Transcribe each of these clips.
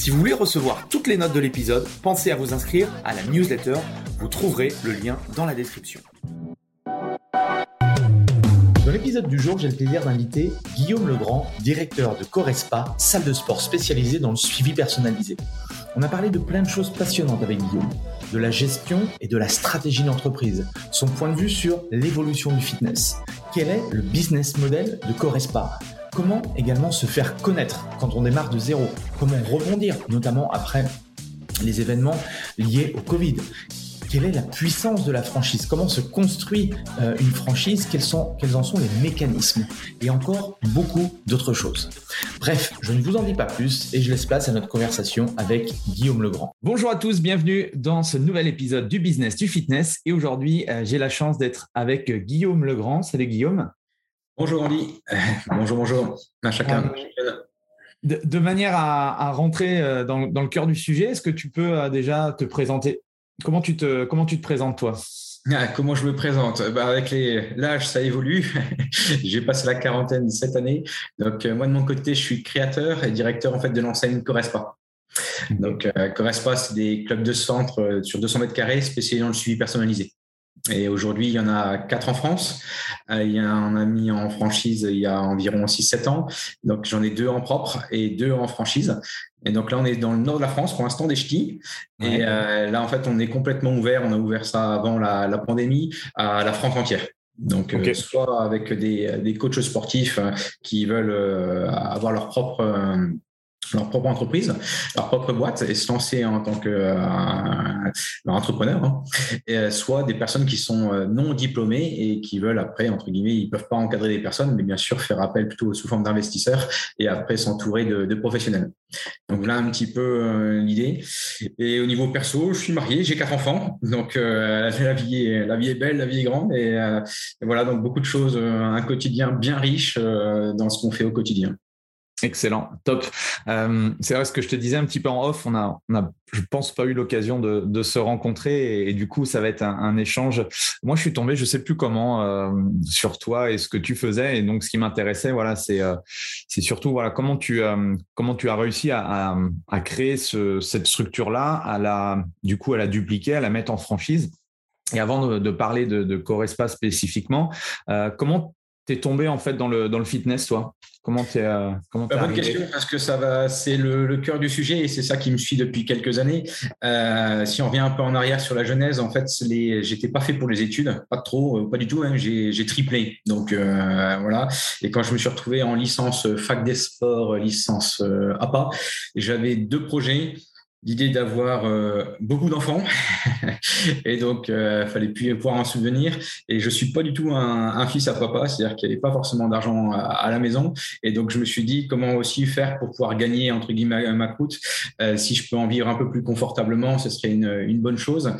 Si vous voulez recevoir toutes les notes de l'épisode, pensez à vous inscrire à la newsletter. Vous trouverez le lien dans la description. Dans l'épisode du jour, j'ai le plaisir d'inviter Guillaume Legrand, directeur de Corespa, salle de sport spécialisée dans le suivi personnalisé. On a parlé de plein de choses passionnantes avec Guillaume, de la gestion et de la stratégie d'entreprise, son point de vue sur l'évolution du fitness. Quel est le business model de Corespa? Comment également se faire connaître quand on démarre de zéro? Comment rebondir, notamment après les événements liés au Covid? Quelle est la puissance de la franchise? Comment se construit euh, une franchise? Quels, sont, quels en sont les mécanismes? Et encore beaucoup d'autres choses. Bref, je ne vous en dis pas plus et je laisse place à notre conversation avec Guillaume Legrand. Bonjour à tous, bienvenue dans ce nouvel épisode du Business du Fitness. Et aujourd'hui, euh, j'ai la chance d'être avec Guillaume Legrand. Salut Guillaume. Bonjour Andy. bonjour, bonjour à chacun. De, manière à, rentrer euh, dans, le cœur du sujet, est-ce que tu peux euh, déjà te présenter? Comment tu te, comment tu te présentes toi? Ah, comment je me présente? Bah Avec l'âge, ça évolue. J'ai passé la quarantaine cette année. Donc, euh, moi, de mon côté, je suis créateur et directeur en fait, de l'enseigne Correspa. Donc, Correspa, c'est des clubs de centre sur 200 mètres carrés spécialisés dans le suivi personnalisé. Et aujourd'hui, il y en a quatre en France. Euh, il y a un ami en franchise il y a environ 6-7 ans. Donc, j'en ai deux en propre et deux en franchise. Et donc là, on est dans le nord de la France pour l'instant des ch'tis. Et euh, là, en fait, on est complètement ouvert. On a ouvert ça avant la, pandémie à la France entière. Donc, euh, soit avec des, des coachs sportifs qui veulent avoir leur propre leur propre entreprise, leur propre boîte et se lancer en tant que euh, entrepreneur, hein. et, euh, soit des personnes qui sont euh, non diplômées et qui veulent après, entre guillemets, ils peuvent pas encadrer des personnes, mais bien sûr faire appel plutôt sous forme d'investisseurs et après s'entourer de, professionnels. Donc là, un petit peu l'idée. Et au niveau perso, je suis marié, j'ai quatre enfants, donc la, vie est, la vie est belle, la vie est grande, et, et voilà, donc beaucoup de choses, un quotidien bien riche dans ce qu'on fait au quotidien. Excellent, top. Euh, c'est vrai ce que je te disais un petit peu en off, on a, on a je pense pas eu l'occasion de, se rencontrer et, du coup ça va être un, échange. Moi je suis tombé, je sais plus comment, euh, sur toi et ce que tu faisais et donc ce qui m'intéressait, voilà, c'est euh, surtout voilà comment tu comment tu as réussi à, créer ce, cette structure là, à la du coup à la dupliquer, à la mettre en franchise. Et avant de, de parler de, de Corespa spécifiquement, comment t'es tombé en fait dans le dans le fitness toi? Comment tu euh, comment bah, Bonne question parce que ça va, c'est le, cœur du sujet et c'est ça qui me suit depuis quelques années. Euh, si on revient un peu en arrière sur la genèse, en fait, les, j'étais pas fait pour les études, pas trop, euh, pas du tout. Hein, j'ai, triplé, donc voilà. Et quand je me suis retrouvé en licence fac des sports, licence APA, j'avais deux projets l'idée d'avoir euh, beaucoup d'enfants. Et donc il euh, fallait plus pouvoir en souvenir. Et je suis pas du tout un, fils à papa c'est-à-dire qu'il n'y avait pas forcément d'argent à, la maison. Et donc je me suis dit comment aussi faire pour pouvoir gagner entre guillemets ma croûte euh, si je peux en vivre un peu plus confortablement ce serait une, bonne chose.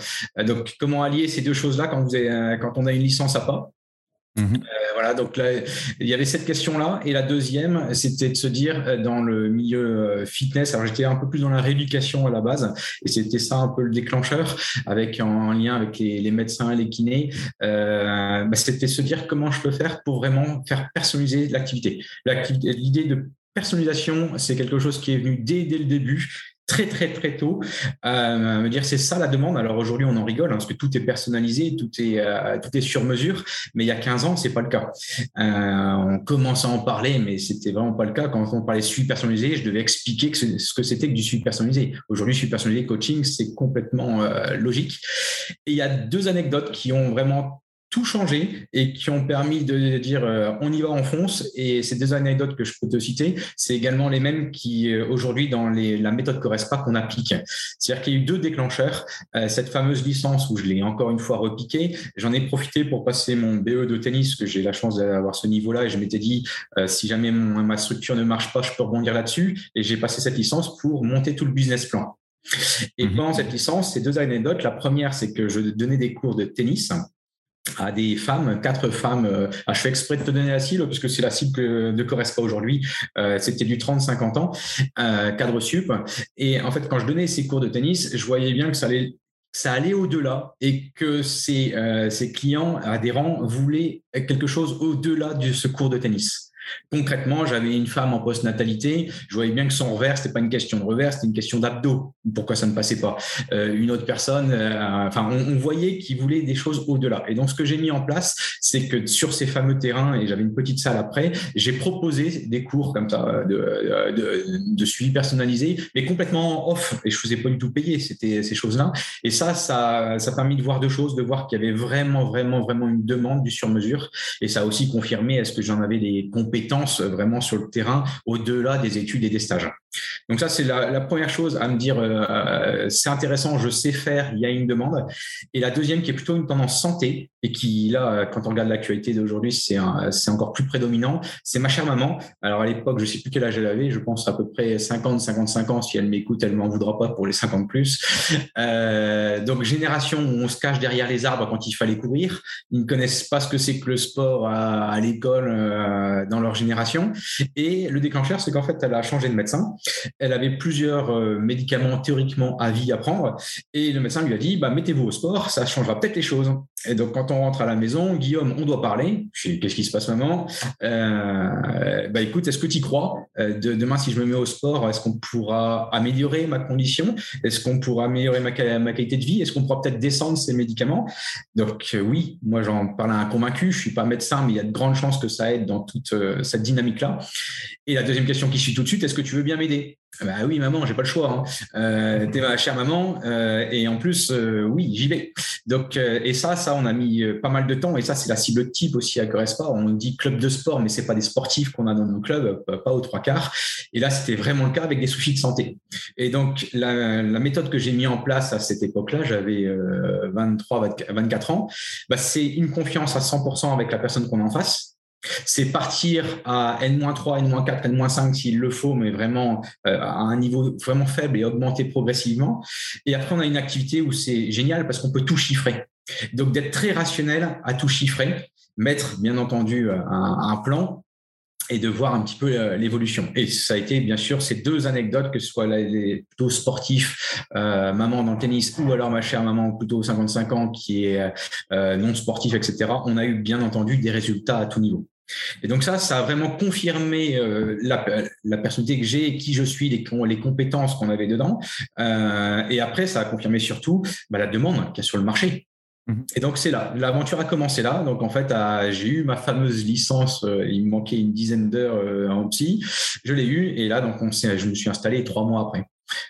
Donc comment allier ces deux choses là quand vous avez, quand on a une licence à pas? Mhm. Euh, voilà, donc là, il y avait cette question-là. Et la deuxième, c'était de se dire, euh, dans le milieu euh, fitness, alors j'étais un peu plus dans la rééducation à la base, et c'était ça un peu le déclencheur, avec en lien avec les, médecins et les kinés, bah, c'était se dire comment je peux faire pour vraiment faire personnaliser l'activité. L'idée de personnalisation, c'est quelque chose qui est venu dès le début très très très tôt euh, me dire c'est ça la demande. Alors aujourd'hui on en rigole hein, parce que tout est personnalisé, tout est euh, tout est sur mesure, mais il y a 15 ans c'est pas le cas. Euh, on commence à en parler, mais c'était vraiment pas le cas. Quand on parlait de suivi personnalisé, je devais expliquer que ce que c'était que du suivi personnalisé. Aujourd'hui suivi personnalisé coaching c'est complètement euh, logique. Et il y a deux anecdotes qui ont vraiment tout changé et qui ont permis de dire euh, on y va, on fonce. Et ces deux anecdotes que je peux te citer, c'est également les mêmes qui euh, aujourd'hui dans les, la méthode Correspa qu'on applique. C'est-à-dire qu'il y a eu deux déclencheurs. Euh, cette fameuse licence où je l'ai encore une fois repiqué, j'en ai profité pour passer mon BE de tennis, que j'ai la chance d'avoir ce niveau-là, et je m'étais dit si jamais ma structure ne marche pas, je peux rebondir là-dessus. Et j'ai passé cette licence pour monter tout le business plan. Et mhm. pendant cette licence, ces deux anecdotes, la première, c'est que je donnais des cours de tennis à des femmes, quatre femmes. Euh, ah, je fais exprès de te donner la cible parce que c'est la cible que ne correspond pas aujourd'hui. Euh, c'était du 30-50 ans, euh, cadre sup. Et en fait, quand je donnais ces cours de tennis, je voyais bien que ça allait au-delà et que ces, ces clients adhérents voulaient quelque chose au-delà de ce cours de tennis. Concrètement, j'avais une femme en post-natalité. Je voyais bien que son revers, c'était pas une question de revers, c'était une question d'abdos. Pourquoi ça ne passait pas? Euh, Une autre personne, euh, enfin, on, voyait qu'il voulait des choses au-delà. Et donc, ce que j'ai mis en place, c'est que sur ces fameux terrains, et j'avais une petite salle après, j'ai proposé des cours comme ça de, de, suivi personnalisé, mais complètement off. Et je faisais pas du tout payer c'était ces choses-là. Et ça, ça, ça a permis de voir deux choses, de voir qu'il y avait vraiment, vraiment, vraiment une demande du sur-mesure. Et ça a aussi confirmé est-ce que j'en avais des compétences vraiment sur le terrain au-delà des études et des stages. Donc ça, c'est la, première chose à me dire, euh, c'est intéressant, je sais faire, il y a une demande. Et la deuxième qui est plutôt une tendance santé et qui, là, quand on regarde l'actualité d'aujourd'hui, c'est encore plus prédominant, c'est ma chère maman. Alors à l'époque, je sais plus quel âge elle avait, je pense à peu près 50, 55 ans. Si elle m'écoute, elle m'en voudra pas pour les 50 plus. Euh, donc génération où on se cache derrière les arbres quand il fallait courir. Ils ne connaissent pas ce que c'est que le sport à, l'école euh, dans leur génération. Et le déclencheur, c'est qu'en fait, elle a changé de médecin. Elle avait plusieurs euh, médicaments théoriquement à vie à prendre. Et le médecin lui a dit, bah, mettez-vous au sport, ça changera peut-être les choses. Et donc, quand on rentre à la maison, Guillaume, on doit parler. Qu'est-ce qui se passe, maman? Euh, Bah, écoute, est-ce que tu y crois? Euh, de, Demain, si je me mets au sport, est-ce qu'on pourra améliorer ma condition? Est-ce qu'on pourra améliorer ma, qualité de vie? Est-ce qu'on pourra peut-être descendre ces médicaments? Donc, oui, moi, j'en parle à un convaincu. Je suis pas médecin, mais il y a de grandes chances que ça aide dans toute cette dynamique-là. Et la deuxième question qui suit tout de suite, est-ce que tu veux bien m'aider? Bah oui, maman, j'ai pas le choix. Hein. Euh, T'es ma chère maman, euh, et en plus, euh, oui, j'y vais. Donc, et ça, ça, on a mis pas mal de temps, et ça, c'est la cible type aussi à Correspa. On dit club de sport, mais c'est pas des sportifs qu'on a dans nos clubs, pas aux trois quarts. Et là, c'était vraiment le cas avec des soucis de santé. Et donc, la, la méthode que j'ai mis en place à cette époque-là, j'avais 23, 24 ans, bah, c'est une confiance à 100% avec la personne qu'on a en face c'est partir à N-3, N-4, N-5 s'il le faut, mais vraiment euh, à un niveau vraiment faible et augmenter progressivement. Et après, on a une activité où c'est génial parce qu'on peut tout chiffrer. Donc, d'être très rationnel à tout chiffrer, mettre bien entendu un, plan et de voir un petit peu euh, l'évolution. Et ça a été bien sûr ces deux anecdotes, que ce soit les plutôt sportifs, euh, maman dans le tennis, ou alors ma chère maman plutôt 55 ans qui est non sportif, etc. On a eu bien entendu des résultats à tout niveau. Et donc ça, ça a vraiment confirmé euh, la, la, personnalité que j'ai, qui je suis, les, les compétences qu'on avait dedans. Euh, et après, ça a confirmé surtout bah, la demande qu'il y a sur le marché. Mhm. Et donc c'est là, l'aventure a commencé là. Donc en fait, j'ai eu ma fameuse licence. Euh, il me manquait une dizaine d'heures en psy. Je l'ai eu et là donc on je me suis installé trois mois après.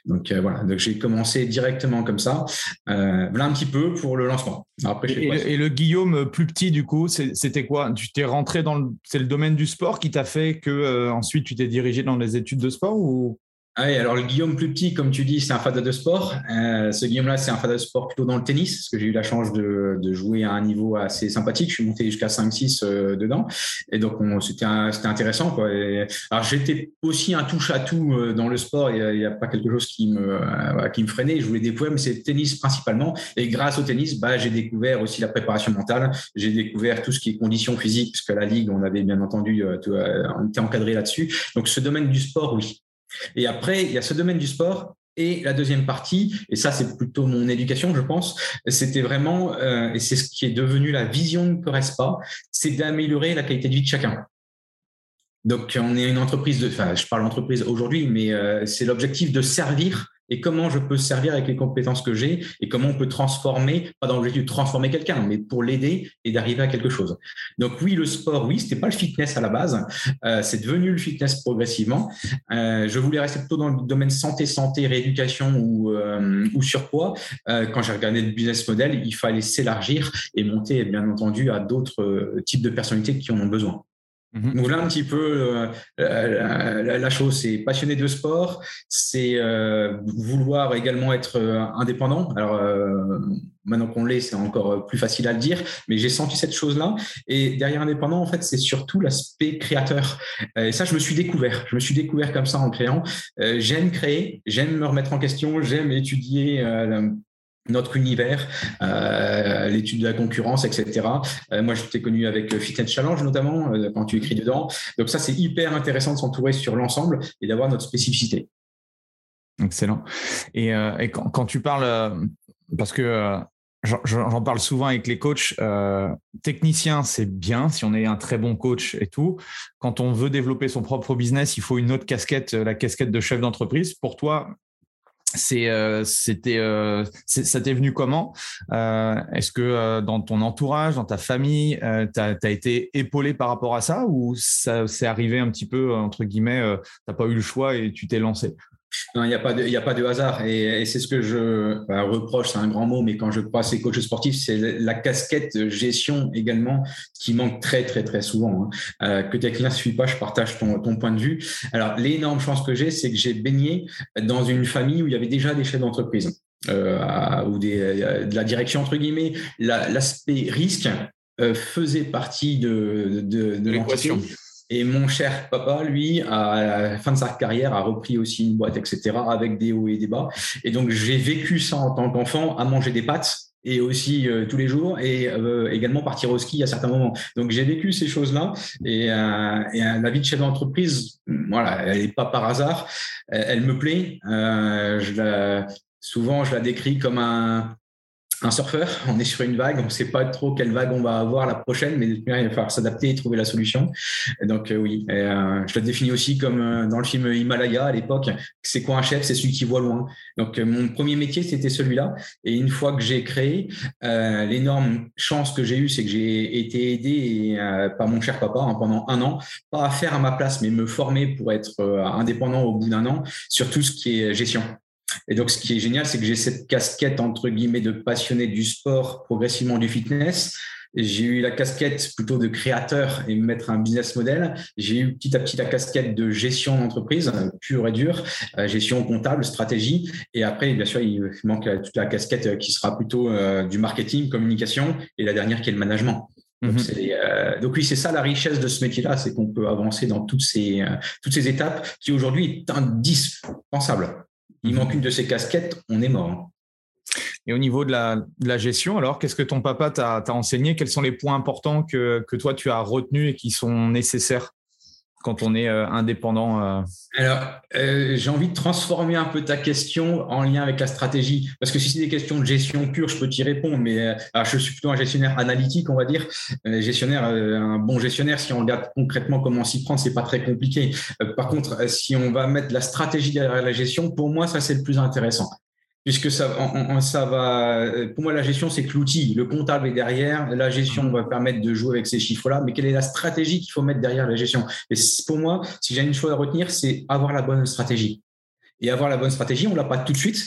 Donc euh, voilà, donc j'ai commencé directement comme ça, euh, voilà un petit peu pour le lancement. Après, et, le Guillaume plus petit du coup, c'était quoi? Tu t'es rentré dans le, c'est le domaine du sport qui t'a fait que euh, ensuite tu t'es dirigé dans les études de sport ou ah oui, alors le Guillaume plus petit, comme tu dis, c'est un fada de sport. Euh, ce Guillaume-là, c'est un fada de sport plutôt dans le tennis, parce que j'ai eu la chance de, jouer à un niveau assez sympathique. Je suis monté jusqu'à 5-6 euh, dedans. Et donc, c'était intéressant. Alors, j'étais aussi un touche-à-tout euh, dans le sport. Il n'y a, pas quelque chose qui me, freinait. Je voulais découvrir, mais c'est tennis principalement. Et grâce au tennis, bah, j'ai découvert aussi la préparation mentale. J'ai découvert tout ce qui est conditions physiques, puisque la Ligue, on avait bien entendu, était encadré là-dessus. Donc, ce domaine du sport, oui. Et après, il y a ce domaine du sport. Et la deuxième partie, et ça c'est plutôt mon éducation, je pense, c'était vraiment, euh, et c'est ce qui est devenu la vision de Correspa, c'est d'améliorer la qualité de vie de chacun. Donc on est une entreprise, de, enfin je parle entreprise aujourd'hui, mais euh, c'est l'objectif de servir et comment je peux servir avec les compétences que j'ai et comment on peut transformer, pas dans l'objectif de transformer quelqu'un, mais pour l'aider et d'arriver à quelque chose. Donc oui, le sport, oui, c'était pas le fitness à la base, euh, c'est devenu le fitness progressivement. Euh, je voulais rester plutôt dans le domaine santé, santé, rééducation ou, euh, ou surpoids. quand j'ai regardé le business model, il fallait s'élargir et monter, bien entendu, à d'autres types de personnalités qui en ont besoin. Mhm. Donc là, un petit peu, euh, la, chose, c'est passionné de sport, c'est euh, vouloir également être euh, indépendant. Alors, maintenant qu'on l'est, c'est encore plus facile à le dire, mais j'ai senti cette chose-là. Et derrière indépendant, en fait, c'est surtout l'aspect créateur. Et ça, je me suis découvert. Je me suis découvert comme ça en créant. j'aime créer, j'aime me remettre en question, j'aime étudier notre univers, euh, l'étude de la concurrence, etc. Euh, moi, je t'ai connu avec Fitness Challenge notamment, euh, quand tu écris dedans. Donc ça, c'est hyper intéressant de s'entourer sur l'ensemble et d'avoir notre spécificité. Excellent. Et, quand, tu parles, parce que j'en parle souvent avec les coachs, technicien, c'est bien si on est un très bon coach et tout. Quand on veut développer son propre business, il faut une autre casquette, la casquette de chef d'entreprise. Pour toi, c'est euh, c'était euh, ça t'est venu comment? Euh, est-ce que dans ton entourage dans ta famille tu as, été épaulé par rapport à ça ou ça s'est arrivé un petit peu entre guillemets t'as pas eu le choix et tu t'es lancé? Non, il n'y a, pas de, a pas de hasard. Et, c'est ce que je reproche, c'est un grand mot, mais quand je à ces coachs sportifs, c'est la casquette gestion également qui manque très, très, très souvent. Hein. Euh, que tes clients ne suivent pas, je partage ton, ton, point de vue. Alors, l'énorme chance que j'ai, c'est que j'ai baigné dans une famille où il y avait déjà des chefs d'entreprise. Euh, ou des, euh, de la direction entre guillemets, l'aspect risque euh, faisait partie de, de, de l'équation. Et mon cher papa, lui, à la fin de sa carrière, a repris aussi une boîte, etc., avec des hauts et des bas. Et donc, j'ai vécu ça en tant qu'enfant, à manger des pâtes et aussi euh, tous les jours et euh, également partir au ski à certains moments. Donc j'ai vécu ces choses-là et, euh, et la vie de chef d'entreprise, voilà, elle n'est pas par hasard, elle, me plaît. je la, souvent je la décris comme un, un surfeur, on est sur une vague, on ne sait pas trop quelle vague on va avoir la prochaine, mais il va falloir s'adapter et trouver la solution. donc euh, oui, euh, je le définis aussi comme euh, dans le film Himalaya à l'époque, c'est quoi un chef? C'est celui qui voit loin. Donc mon premier métier, c'était celui-là. Et une fois que j'ai créé, l'énorme chance que j'ai eue, c'est que j'ai été aidé par mon cher papa hein, pendant un an, pas à faire à ma place, mais me former pour être indépendant au bout d'un an sur tout ce qui est gestion. Et donc, ce qui est génial, c'est que j'ai cette casquette, entre guillemets, de passionné du sport, progressivement du fitness. J'ai eu la casquette plutôt de créateur et mettre un business model. J'ai eu petit à petit la casquette de gestion d'entreprise, pure et dure, euh, gestion comptable, stratégie. Et après, bien sûr, il manque toute la casquette qui sera plutôt euh, du marketing, communication, et la dernière qui est le management. Donc, mhm. euh, donc, oui, c'est ça la richesse de ce métier-là, c'est qu'on peut avancer dans toutes ces, toutes ces étapes qui aujourd'hui est indispensable il manque une de ces casquettes, on est mort. Hein. Et au niveau de la, gestion, alors, qu'est-ce que ton papa t'a enseigné? Quels sont les points importants que, que, toi, tu as retenus et qui sont nécessaires? Quand on est euh, indépendant euh. Alors, euh, j'ai envie de transformer un peu ta question en lien avec la stratégie, parce que si c'est des questions de gestion pure, je peux t'y répondre, mais je suis plutôt un gestionnaire analytique, on va dire. gestionnaire, un bon gestionnaire, si on regarde concrètement comment s'y prendre, c'est pas très compliqué. par contre, si on va mettre la stratégie derrière la gestion, pour moi, ça c'est le plus intéressant puisque ça, ça va. Pour moi, la gestion, c'est que l'outil, le comptable est derrière. La gestion mhm. va permettre de jouer avec ces chiffres-là. Mais quelle est la stratégie qu'il faut mettre derrière la gestion? Et pour moi, si j'ai une chose à retenir, c'est avoir la bonne stratégie. Et avoir la bonne stratégie, on l'a pas tout de suite.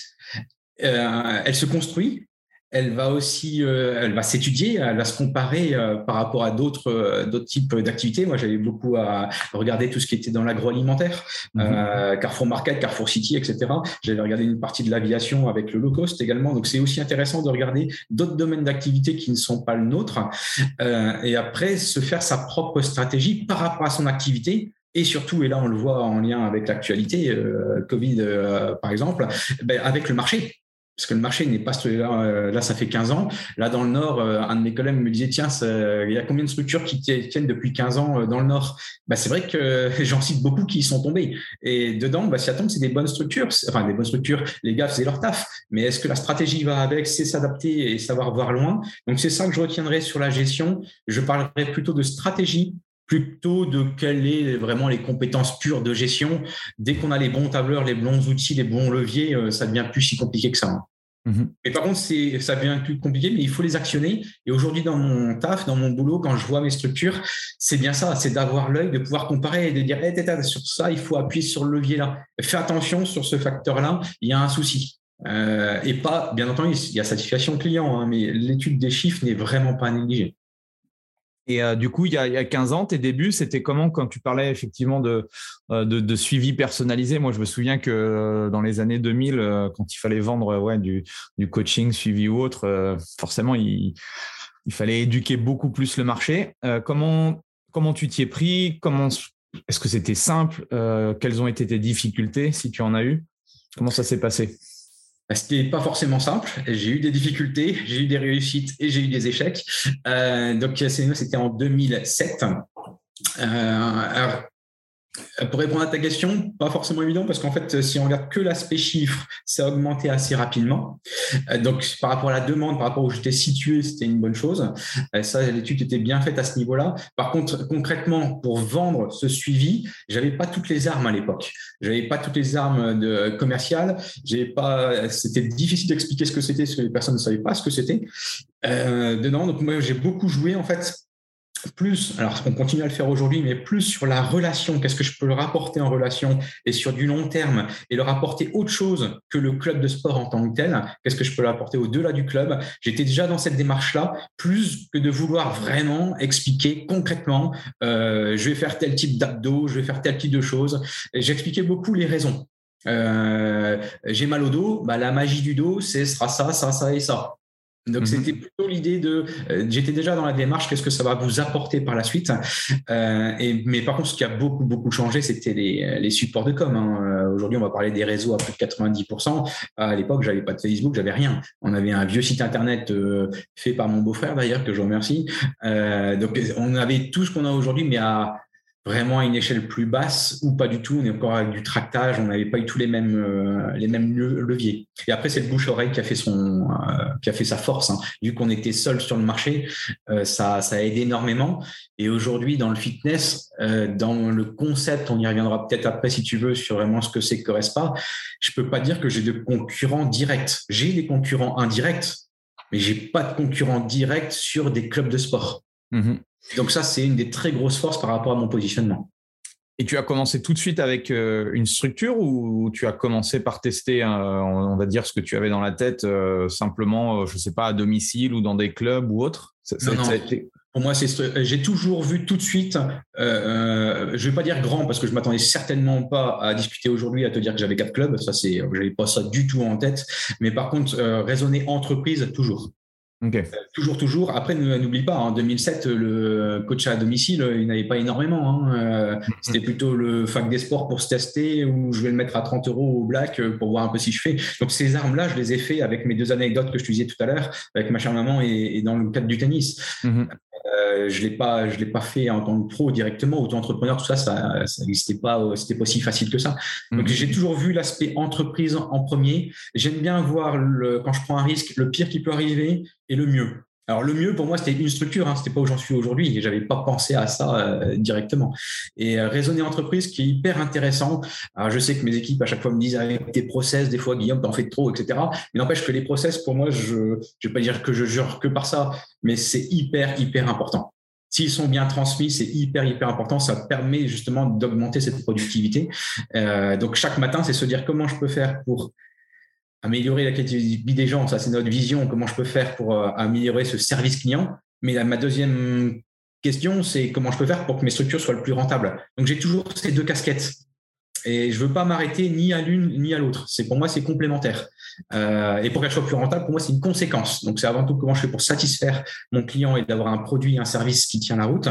Euh, elle se construit, elle va aussi, euh, elle va s'étudier, elle va se comparer euh, par rapport à d'autres euh, d'autres types d'activités. Moi, j'avais beaucoup à regarder tout ce qui était dans l'agroalimentaire, mhm. Carrefour Market, Carrefour City, etc. J'avais regardé une partie de l'aviation avec le low cost également. Donc, c'est aussi intéressant de regarder d'autres domaines d'activité qui ne sont pas le nôtre et après se faire sa propre stratégie par rapport à son activité et surtout, et là on le voit en lien avec l'actualité, Covid par exemple, ben, avec le marché parce que le marché n'est pas là, euh, là, ça fait 15 ans. Là, dans le Nord, euh, un de mes collègues me disait, tiens, il y a combien de structures qui tiennent depuis 15 ans euh, dans le Nord? Bah, C'est vrai que j'en cite beaucoup qui y sont tombés. Et dedans, bah, ça tombe, c'est des bonnes structures. Enfin, des bonnes structures, les gars faisaient leur taf. Mais est-ce que la stratégie va avec? C'est s'adapter et savoir voir loin. Donc, c'est ça que je retiendrai sur la gestion. Je parlerai plutôt de stratégie plutôt de quelles sont vraiment les compétences pures de gestion. Dès qu'on a les bons tableurs, les bons outils, les bons leviers, euh, ça devient plus si compliqué que ça. Hein. Mhm. Mais par contre, c'est, ça devient plus compliqué, mais il faut les actionner. Et aujourd'hui, dans mon taf, dans mon boulot, quand je vois mes structures, c'est bien ça, c'est d'avoir l'œil, de pouvoir comparer et de dire, hey, sur ça, il faut appuyer sur le levier là. Fais attention sur ce facteur-là, il y a un souci. Euh, et pas, bien entendu, il y a satisfaction client, hein, mais l'étude des chiffres n'est vraiment pas négligée. Et euh, du coup, il y, a, 15 ans, tes débuts, c'était comment quand tu parlais effectivement de, euh, de, suivi personnalisé? Moi, je me souviens que dans les années 2000, quand il fallait vendre ouais, du, du coaching, suivi ou autre, forcément, il, il, fallait éduquer beaucoup plus le marché. comment, comment tu t'y es pris? Comment, Est-ce que c'était simple? Quelles ont été tes difficultés, si tu en as eu? Comment ça s'est passé? Bah, ce n'était pas forcément simple. J'ai eu des difficultés, j'ai eu des réussites et j'ai eu des échecs. Euh, donc, c'était en 2007. Euh, euh, pour répondre à ta question, pas forcément évident parce qu'en fait, si on regarde que l'aspect chiffre, ça a augmenté assez rapidement. Euh, donc, par rapport à la demande, par rapport où j'étais situé, c'était une bonne chose. Euh, ça, l'étude était bien faite à ce niveau-là. Par contre, concrètement, pour vendre ce suivi, j'avais pas toutes les armes à l'époque. J'avais pas toutes les armes de, commerciales. J'avais pas. C'était difficile d'expliquer ce que c'était, parce que les personnes ne savaient pas ce que c'était euh. Donc, moi, j'ai beaucoup joué en fait plus, alors on continue à le faire aujourd'hui, mais plus sur la relation, qu'est-ce que je peux le rapporter en relation et sur du long terme et leur apporter autre chose que le club de sport en tant que tel, qu'est-ce que je peux leur apporter au-delà du club? J'étais déjà dans cette démarche-là, plus que de vouloir vraiment expliquer concrètement, euh, je vais faire tel type d'abdos, je vais faire tel type de choses. J'expliquais beaucoup les raisons. Euh, j'ai mal au dos, bah, la magie du dos, c'est sera ça, ça, ça et ça. Donc mhm. c'était plutôt l'idée de, euh, j'étais déjà dans la démarche, qu'est-ce que ça va vous apporter par la suite. Euh, et, mais par contre, ce qui a beaucoup beaucoup changé, c'était les, les, supports de com. Hein. Euh, aujourd'hui, on va parler des réseaux à plus de 90%. À l'époque, j'avais pas de Facebook, j'avais rien. On avait un vieux site internet euh, fait par mon beau-frère d'ailleurs que je remercie. Euh, donc on avait tout ce qu'on a aujourd'hui, mais à vraiment à une échelle plus basse ou pas du tout. On est encore avec du tractage, on n'avait pas eu tous les mêmes euh, les mêmes leviers. Et après, c'est le bouche-oreille qui a fait son euh, qui a fait sa force. Hein. Vu qu'on était seul sur le marché, euh, ça ça a énormément. Et aujourd'hui, dans le fitness, dans le concept, on y reviendra peut-être après si tu veux sur vraiment ce que c'est que Respa. Je peux pas dire que j'ai de concurrents directs. J'ai des concurrents indirects, mais j'ai pas de concurrents directs sur des clubs de sport. Mmh donc ça, c'est une des très grosses forces par rapport à mon positionnement. Et tu as commencé tout de suite avec euh, une structure ou tu as commencé par tester, on va dire, ce que tu avais dans la tête, euh, simplement, euh, je ne sais pas, à domicile ou dans des clubs ou autre? Pour moi, j'ai toujours vu tout de suite, je ne vais pas dire grand parce que je m'attendais certainement pas à discuter aujourd'hui, à te dire que j'avais quatre clubs, ça c'est, j'avais pas ça du tout en tête, mais par contre, raisonner entreprise, toujours. Toujours, toujours. Après, n'oublie pas, en 2007, le coach à domicile, il n'avait pas énormément. Hein. Euh. C'était plutôt le fac des sports pour se tester ou je vais le mettre à 30 euros au black pour voir un peu si je fais. Donc, ces armes-là, je les ai fait avec mes deux anecdotes que je te disais tout à l'heure, avec ma chère maman et, dans le cadre du tennis. Mm-hmm. Euh, je l'ai pas, je l'ai pas fait en tant que pro directement, auto-entrepreneur, tout ça, ça, n'existait pas, c'était pas aussi facile que ça. Donc, mm-hmm. j'ai toujours vu l'aspect entreprise en premier. J'aime bien voir le, quand je prends un risque, le pire qui peut arriver et le mieux. Alors le mieux pour moi c'était une structure, hein, c'était pas où j'en suis aujourd'hui, et j'avais pas pensé à ça euh, directement. Et euh, raisonner entreprise qui est hyper intéressant. Alors je sais que mes équipes à chaque fois me disent avec tes process, des fois Guillaume t'en fais trop, etc. Mais n'empêche que les process pour moi, je je vais pas dire que je jure que par ça, mais c'est hyper hyper important. S'ils sont bien transmis, c'est hyper hyper important. Ça permet justement d'augmenter cette productivité. Euh, donc chaque matin, c'est se dire comment je peux faire pour améliorer la qualité de vie des gens, ça c'est notre vision, comment je peux faire pour euh, améliorer ce service client. Mais ma deuxième question, c'est comment je peux faire pour que mes structures soient le plus rentables. Donc j'ai toujours ces deux casquettes. Et je veux pas m'arrêter ni à l'une ni à l'autre. C'est pour moi c'est complémentaire. Euh, et pour qu'elle soit plus rentable, pour moi c'est une conséquence. Donc c'est avant tout comment je fais pour satisfaire mon client et d'avoir un produit, un service qui tient la route,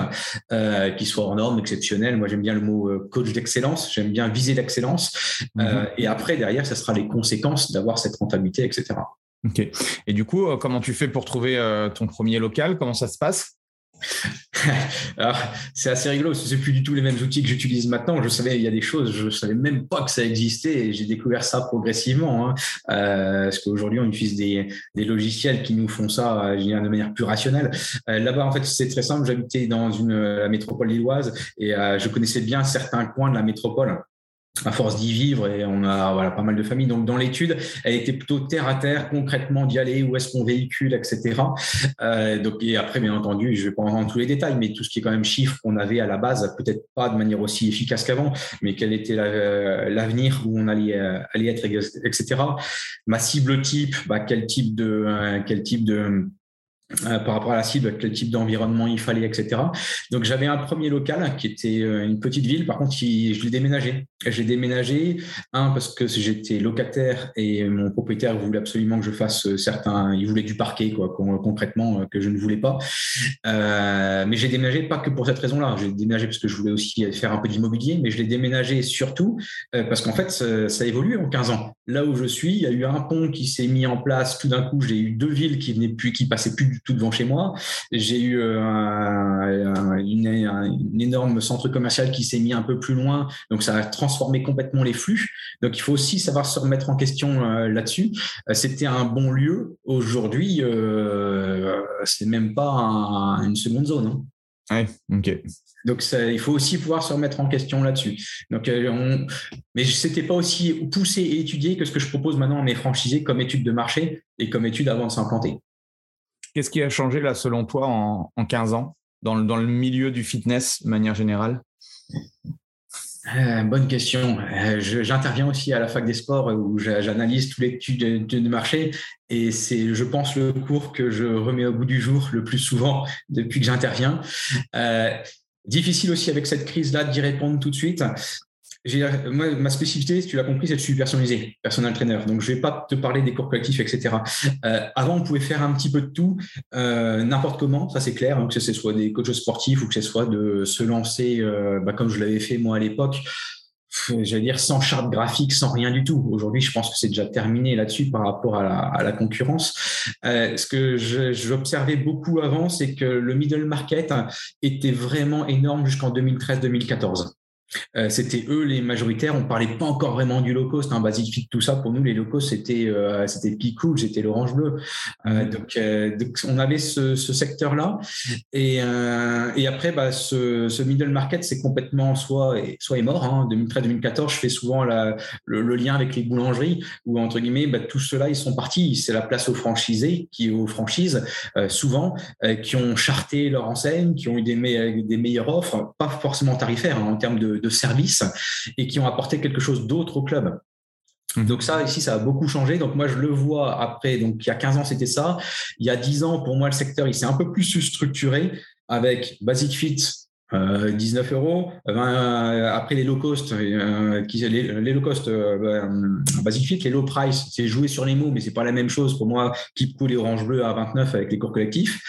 euh, qui soit en norme, exceptionnel. Moi j'aime bien le mot euh, coach d'excellence. J'aime bien viser l'excellence. Euh, mhm. et après derrière, ça sera les conséquences d'avoir cette rentabilité, etc. Ok. Et du coup, comment tu fais pour trouver ton premier local? Comment ça se passe? c'est assez rigolo, c'est plus du tout les mêmes outils que j'utilise maintenant. Je savais, il y a des choses, je savais même pas que ça existait j'ai découvert ça progressivement. Hein. Euh, parce qu'aujourd'hui, on utilise des, logiciels qui nous font ça je de manière plus rationnelle. Euh, là-bas, en fait, c'est très simple. J'habitais dans une, la métropole lilloise et euh, je connaissais bien certains coins de la métropole à force d'y vivre et on a voilà, pas mal de familles. Donc dans l'étude, elle était plutôt terre à terre, concrètement d'y aller, où est-ce qu'on véhicule, etc. Euh, donc et après, bien entendu, je vais pas en tous les détails, mais tout ce qui est quand même chiffres qu'on avait à la base, peut-être pas de manière aussi efficace qu'avant, mais quel était l'avenir où on allait, euh, aller être, etc. Ma cible type, bah, quel type de, euh, quel type de euh, par rapport à la cible, quel type d'environnement il fallait, etc. Donc j'avais un premier local qui était euh, une petite ville, par contre je l'ai déménagé. J'ai déménagé, un, parce que j'étais locataire et mon propriétaire voulait absolument que je fasse euh, certains, il voulait du parquet, quoi, concrètement, que je ne voulais pas. mais j'ai déménagé pas que pour cette raison-là, j'ai déménagé parce que je voulais aussi faire un peu d'immobilier, mais je l'ai déménagé surtout parce qu'en fait ça, ça évolue en 15 ans. Là où je suis, il y a eu un pont qui s'est mis en place, tout d'un coup j'ai eu deux villes qui venaient plus, qui passaient plus tout devant chez moi. J'ai eu euh, un, une, énorme centre commercial qui s'est mis un peu plus loin, donc ça a transformé complètement les flux. Donc il faut aussi savoir se remettre en question euh, là-dessus. Euh, c'était un bon lieu. Aujourd'hui, c'est même pas une seconde zone. Hein. Ouais, ok. Donc, ça, il faut aussi pouvoir se remettre en question là-dessus. Donc, on... mais c'était pas aussi poussé et étudié que ce que je propose maintenant à mes franchisés comme étude de marché et comme étude avant de s'implanter. Qu'est-ce qui a changé là, selon toi, en, 15 ans, dans le, dans le, milieu du fitness de manière générale? Euh, bonne question. Euh, j'interviens aussi à la fac des sports où j'analyse tous les études de, marché et c'est, je pense, le cours que je remets au bout du jour le plus souvent depuis que j'interviens. Euh, difficile aussi avec cette crise-là d'y répondre tout de suite moi, ma spécificité, si tu l'as compris, c'est que je suis personnalisé, personnel trainer. Donc, je vais pas te parler des cours collectifs, etc. Euh, avant, on pouvait faire un petit peu de tout, euh, n'importe comment, ça c'est clair, hein, que ce soit des coachs sportifs ou que ce soit de se lancer, euh, bah, comme je l'avais fait moi à l'époque, j'allais dire sans charte graphique, sans rien du tout. Aujourd'hui, je pense que c'est déjà terminé là-dessus par rapport à la, à la concurrence. Euh, ce que j'observais beaucoup avant, c'est que le middle market était vraiment énorme jusqu'en 2013-2014. Euh, c'était eux les majoritaires. On parlait pas encore vraiment du low cost, hein, Basic Fit, tout ça. Pour nous, les low cost, c'était euh, c'était c'était l'Orange Bleu. Euh, donc, euh, donc, on avait ce, ce secteur-là. Et, et après, bah, ce, ce middle market, c'est complètement soit soit est mort. Hein. 2013-2014, je fais souvent la, le, le, lien avec les boulangeries où entre guillemets, bah, tout cela ils sont partis. C'est la place aux franchisés, qui aux franchises souvent, qui ont charté leur enseigne, qui ont eu des, des meilleures offres, pas forcément tarifaires hein, en termes de de services et qui ont apporté quelque chose d'autre au club. Mhm. Donc ça, ici, ça a beaucoup changé. Donc moi, je le vois après. Donc il y a 15 ans, c'était ça. Il y a 10 ans, pour moi, le secteur, il s'est un peu plus structuré avec Basic Fit, 19 euh, euros. Euh, après les low cost, euh, qui, les, low cost, Basic Fit, les low price, c'est jouer sur les mots, mais c'est pas la même chose pour moi. Keep Cool et Orange Bleu à 29 avec les cours collectifs.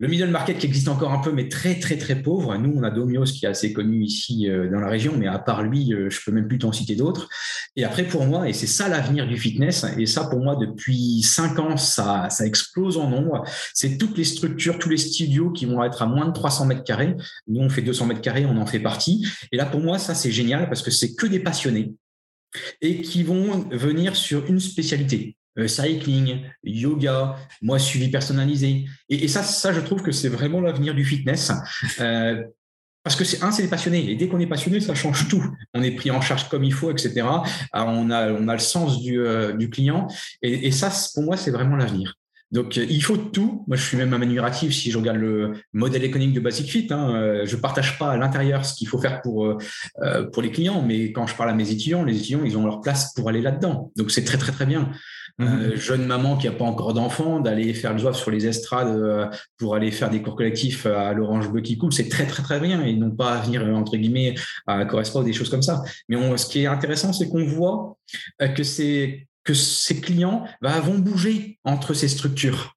Le middle market qui existe encore un peu, mais très très très pauvre. Nous, on a Domios qui est assez connu ici euh, dans la région, mais à part lui, euh, je peux même plus t'en citer d'autres. Et après, pour moi, et c'est ça l'avenir du fitness, et ça pour moi depuis cinq ans, ça, ça explose en nombre. C'est toutes les structures, tous les studios qui vont être à moins de 300 mètres carrés. Nous, on fait 200 mètres carrés, on en fait partie. Et là, pour moi, ça c'est génial parce que c'est que des passionnés et qui vont venir sur une spécialité. Euh, cycling, yoga, moi suivi personnalisé. Et, ça, ça, je trouve que c'est vraiment l'avenir du fitness. Euh, parce que c'est un, c'est les passionnés. Et dès qu'on est passionné, ça change tout. On est pris en charge comme il faut, etc. on a, on a le sens du, euh, du client. Et, ça, pour moi, c'est vraiment l'avenir. Donc, il faut tout. Moi, je suis même un si je regarde le modèle économique de Basic Fit. Hein, je partage pas à l'intérieur ce qu'il faut faire pour, pour les clients, mais quand je parle à mes étudiants, les étudiants, ils ont leur place pour aller là-dedans. Donc, c'est très, très, très bien. Euh, mhm. jeune maman qui n'a pas encore d'enfant, d'aller faire le joie sur les estrades euh, pour aller faire des cours collectifs à l'Orange Bleu qui coule, c'est très très très bien. Ils n'ont pas à venir entre guillemets à correspondre des choses comme ça. Mais ce qui est intéressant, c'est qu'on voit euh, que ces clients bah, vont bouger entre ces structures.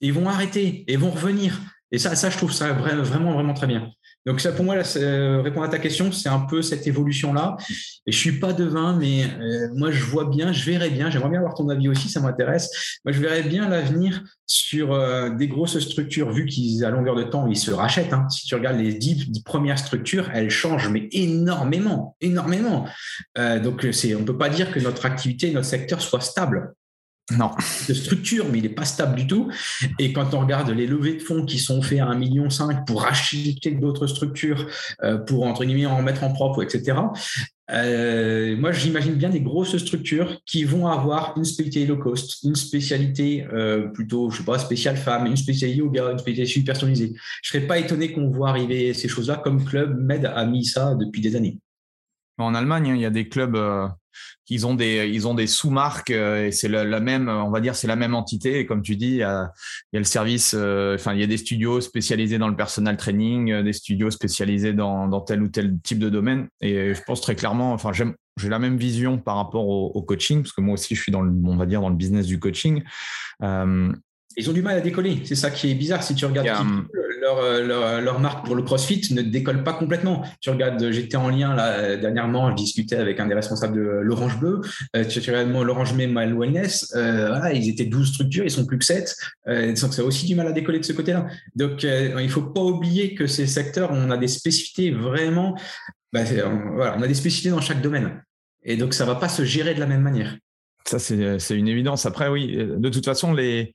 Ils vont arrêter et vont revenir. Et ça, ça je trouve ça vraiment vraiment très bien. Donc ça, pour moi, euh, répondre à ta question, c'est un peu cette évolution-là. Et je suis pas devin, mais euh, moi, je vois bien, je verrais bien, j'aimerais bien avoir ton avis aussi, ça m'intéresse. Moi, je verrais bien l'avenir sur euh, des grosses structures, vu qu'ils, à longueur de temps, ils se rachètent. Hein. Si tu regardes les dix, premières structures, elles changent, mais énormément, énormément. donc, on peut pas dire que notre activité, notre secteur soit stable. Non. De structure, mais il n'est pas stable du tout. Et quand on regarde les levées de fonds qui sont faites à 1,5 million pour acheter d'autres structures, euh, pour entre guillemets en mettre en propre, etc. Euh, moi, j'imagine bien des grosses structures qui vont avoir une spécialité low cost, une spécialité euh, plutôt, je sais pas, spéciale femme, une spécialité yoga, une spécialité personnalisée. Je serais pas étonné qu'on voit arriver ces choses-là comme Club Med a mis ça depuis des années. En Allemagne, hein, il y a des clubs ils ont des ils ont des sous-marques euh, et c'est la, même on va dire c'est la même entité et comme tu dis il y a, il y a le service euh, enfin il y a des studios spécialisés dans le personal training euh, des studios spécialisés dans, dans tel ou tel type de domaine et je pense très clairement enfin j'aime j'ai la même vision par rapport au, coaching parce que moi aussi je suis dans le on va dire dans le business du coaching ils ont du mal à décoller. C'est ça qui est bizarre. Si tu regardes leur, leur, leur, marque pour le CrossFit ne décolle pas complètement. Tu regardes, j'étais en lien là dernièrement, je discutais avec un des responsables de l'Orange Bleu. Euh, tu regardes l'Orange My Wellness. Euh, voilà, ils étaient 12 structures, ils sont plus que 7. Euh, donc ça a aussi du mal à décoller de ce côté-là. Donc euh, il faut pas oublier que ces secteurs, on a des spécificités vraiment. Bah, voilà, on a des spécificités dans chaque domaine. Et donc ça va pas se gérer de la même manière. Ça, c'est une évidence. Après, oui, de toute façon, les...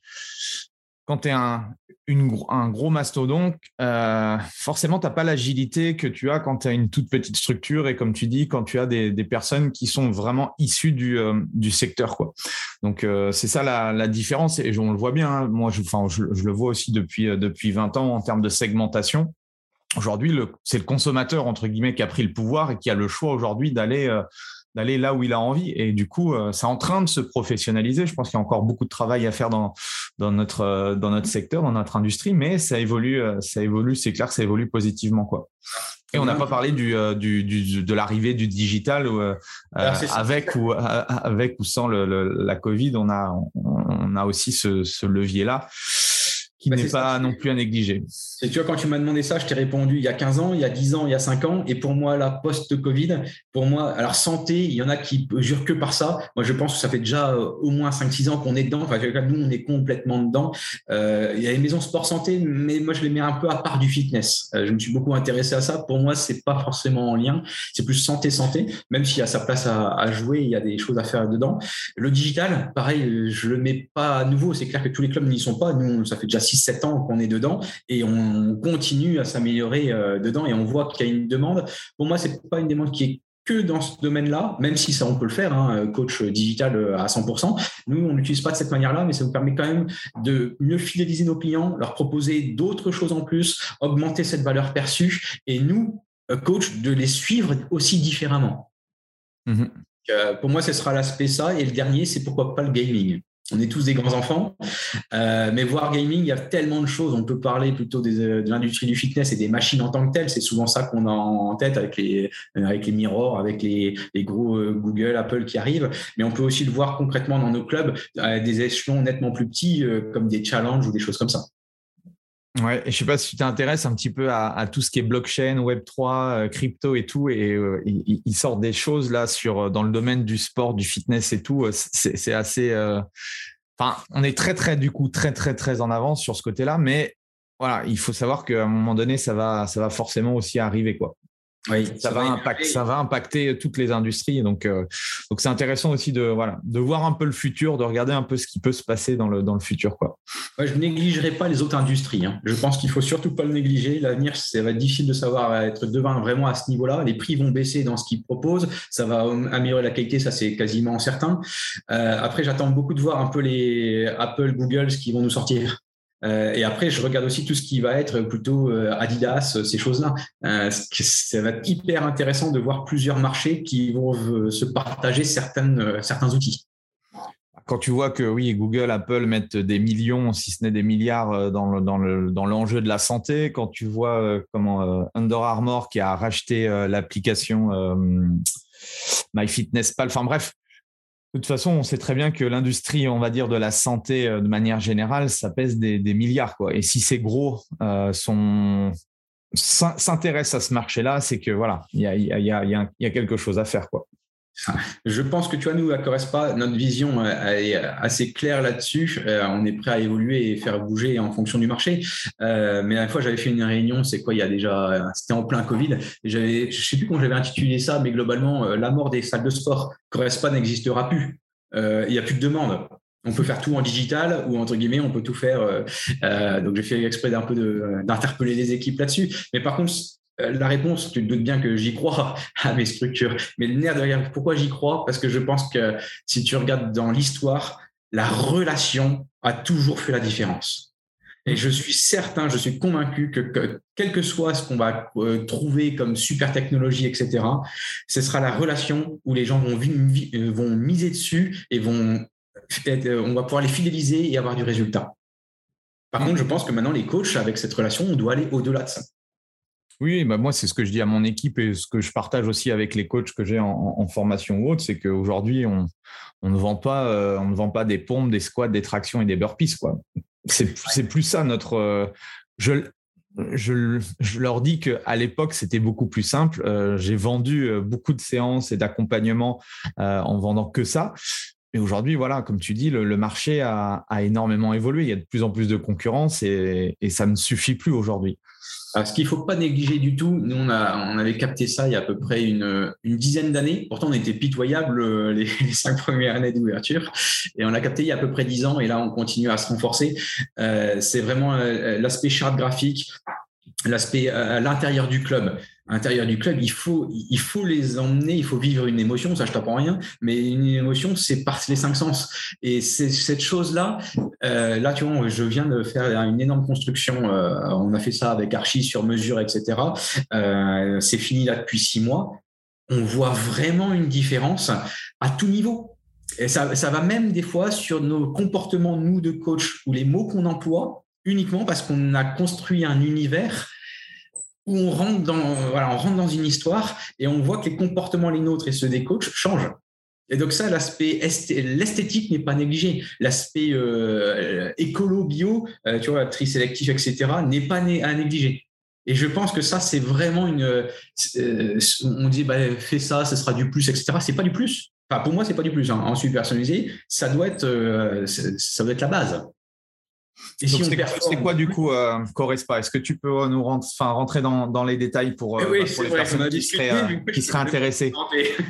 quand tu es un, un gros mastodonte, euh, forcément, tu n'as pas l'agilité que tu as quand tu as une toute petite structure et comme tu dis, quand tu as des, personnes qui sont vraiment issues du, euh, du secteur. Quoi. Donc, euh, c'est ça la, différence et on le voit bien. Hein. Moi, je, je, je, le vois aussi depuis, depuis 20 ans en termes de segmentation. Aujourd'hui, c'est le consommateur, entre guillemets, qui a pris le pouvoir et qui a le choix aujourd'hui d'aller d'aller là où il a envie. Et du coup, euh, c'est en train de se professionnaliser. Je pense qu'il y a encore beaucoup de travail à faire dans, dans, notre, euh, dans notre secteur, dans notre industrie, mais ça évolue, euh, ça évolue, c'est clair que ça évolue positivement. Quoi. Et on n'a pas parlé du, du, du de l'arrivée du digital avec, ou, avec ou sans le, la Covid. On a, on a aussi ce, ce levier-là qui bah, n'est pas non plus à négliger. Tu vois, quand tu m'as demandé ça, je t'ai répondu il y a 15 ans, il y a 10 ans, il y a 5 ans. Et pour moi, la post-Covid, pour moi, alors santé, il y en a qui jurent que par ça. Moi, je pense que ça fait déjà euh, au moins 5-6 ans qu'on est dedans. Enfin, nous, on est complètement dedans. Euh, il y a les maisons sport santé, mais moi, je les mets un peu à part du fitness. Euh, je me suis beaucoup intéressé à ça. Pour moi, c'est pas forcément en lien. C'est plus santé-santé, même s'il y a sa place à, jouer, il y a des choses à faire dedans. Le digital, pareil, je le mets pas à nouveau. C'est clair que tous les clubs n'y sont pas. Nous, ça fait déjà 6 7 ans qu'on est dedans et on continue à s'améliorer euh, dedans et on voit qu'il y a une demande. Pour moi, c'est pas une demande qui est que dans ce domaine-là, même si ça on peut le faire, hein, coach digital euh, à 100%. Nous, on n'utilise pas de cette manière-là, mais ça vous permet quand même de mieux fidéliser nos clients, leur proposer d'autres choses en plus, augmenter cette valeur perçue, et nous, euh, coach, de les suivre aussi différemment. Mmh pour moi, ce sera l'aspect ça, et le dernier, c'est pourquoi pas le gaming on est tous des grands enfants, euh, mais voir gaming, il y a tellement de choses. On peut parler plutôt de l'industrie du fitness et des machines en tant que telles. C'est souvent ça qu'on a en tête avec les, avec les mirrors, avec les, gros euh, Google, Apple qui arrivent. Mais on peut aussi le voir concrètement dans nos clubs, des échelons nettement plus petits, euh, comme des challenges ou des choses comme ça. Ouais, et je sais pas si tu t'intéresses un petit peu à, tout ce qui est blockchain, Web 3, crypto et tout, et ils sortent des choses là sur dans le domaine du sport, du fitness et tout. C'est assez. On est très très du coup très très très en avance sur ce côté-là, mais voilà, il faut savoir qu'à un moment donné, ça va ça va forcément aussi arriver quoi. Oui, ça, va, impacter, ça va impacter toutes les industries. Donc, euh, donc c'est intéressant aussi de, voilà, de voir un peu le futur, de regarder un peu ce qui peut se passer dans le, dans le futur. Quoi. je ne négligerai pas les autres industries. Hein. Je pense qu'il faut surtout pas le négliger. L'avenir, ça va être difficile de savoir être devant vraiment à ce niveau-là. Les prix vont baisser dans ce qu'ils proposent. Ça va améliorer la qualité, ça c'est quasiment certain. Euh, après, j'attends beaucoup de voir un peu les Apple, Google, ce qu'ils vont nous sortir. Euh, et après, je regarde aussi tout ce qui va être plutôt euh, Adidas, ces choses-là. Euh, ça va être hyper intéressant de voir plusieurs marchés qui vont se partager certains outils. Quand tu vois que oui, Google, Apple mettent des millions, si ce n'est des milliards, dans l'enjeu de la santé, quand tu vois comment Under Armour qui a racheté l'application MyFitnessPal, enfin bref, de toute façon, on sait très bien que l'industrie, on va dire, de la santé euh, de manière générale, ça pèse des, milliards. Et si ces gros euh, sont, s'intéresse à ce marché-là, c'est que voilà, il y, a, y a, quelque chose à faire. Quoi. Je pense que tu vois, nous, à Correspa, notre vision euh, est assez claire là-dessus. Euh, on est prêt à évoluer et faire bouger en fonction du marché. Euh, mais la fois, j'avais fait une réunion, c'est quoi, il y a déjà, c'était en plein Covid. Et j'avais, je sais plus comment j'avais intitulé ça, mais globalement, la mort des salles de sport. Correspa n'existera plus. Il n'y a plus de demande on peut faire tout en digital ou entre guillemets on peut tout faire. donc j'ai fait exprès d'un peu d'interpeller les équipes là-dessus. Mais par contre, euh, la réponse, tu te doutes bien que j'y crois à mes structures. Mais le nerf derrière, pourquoi j'y crois? Parce que je pense que si tu regardes dans l'histoire, la relation a toujours fait la différence. Et je suis certain, je suis convaincu que, quel que soit ce qu'on va euh, trouver comme super technologie, etc., ce sera la relation où les gens vont, euh, vont miser dessus et vont, on va pouvoir les fidéliser et avoir du résultat. Par contre, je pense que maintenant, les coachs, avec cette relation, on doit aller au-delà de ça. Oui, bah moi, c'est ce que je dis à mon équipe et ce que je partage aussi avec les coachs que j'ai en, formation ou autre, c'est qu'aujourd'hui, on, on, ne vend pas, euh, on ne vend pas des pompes, des squats, des tractions et des burpees. Quoi. C'est, plus ça notre. Euh, je, je, je, leur dis qu'à l'époque, c'était beaucoup plus simple. Euh, j'ai vendu beaucoup de séances et d'accompagnement en vendant que ça. Mais aujourd'hui, voilà, comme tu dis, le, marché a, a, énormément évolué. Il y a de plus en plus de concurrence et, et ça ne suffit plus aujourd'hui ce qu'il ne faut pas négliger du tout, nous, on, avait capté ça il y a à peu près une, dizaine d'années. Pourtant, on était pitoyable euh, les, cinq premières années d'ouverture. Et on l'a capté il y a à peu près dix ans. Et là, on continue à se renforcer. Euh, c'est vraiment euh, l'aspect charte graphique, l'aspect à l'intérieur du club à l'intérieur du club, il faut, il faut les emmener, il faut vivre une émotion, ça je t'apprends rien, mais une émotion, c'est par les cinq sens. Et c'est cette chose-là, euh, là, tu vois, je viens de faire une énorme construction, euh, on a fait ça avec Archie sur mesure, etc. Euh, c'est fini là depuis six mois. On voit vraiment une différence à tout niveau. Et ça, ça va même des fois sur nos comportements, nous, de coach, ou les mots qu'on emploie, uniquement parce qu'on a construit un univers où on rentre dans, voilà, on dans une histoire et on voit que les comportements les nôtres et ceux des coachs changent. Et donc ça, l'aspect l'esthétique n'est pas négligé. L'aspect euh, écolo, bio, euh, tu vois, tri sélectif, etc., n'est pas à négliger. Et je pense que ça, c'est vraiment une. Euh, on dit, bah, fais ça, ce sera du plus, etc. C'est pas du plus. Enfin, pour moi, c'est pas du plus. Hein. En personnalisé, ça doit être, ça doit être la base. Et si c'est quoi du coup euh, Correspa Est-ce que tu peux nous rentrer, enfin, rentrer dans, dans, les détails pour, euh, oui, pour les personnes qui seraient, euh, qui seraient intéressées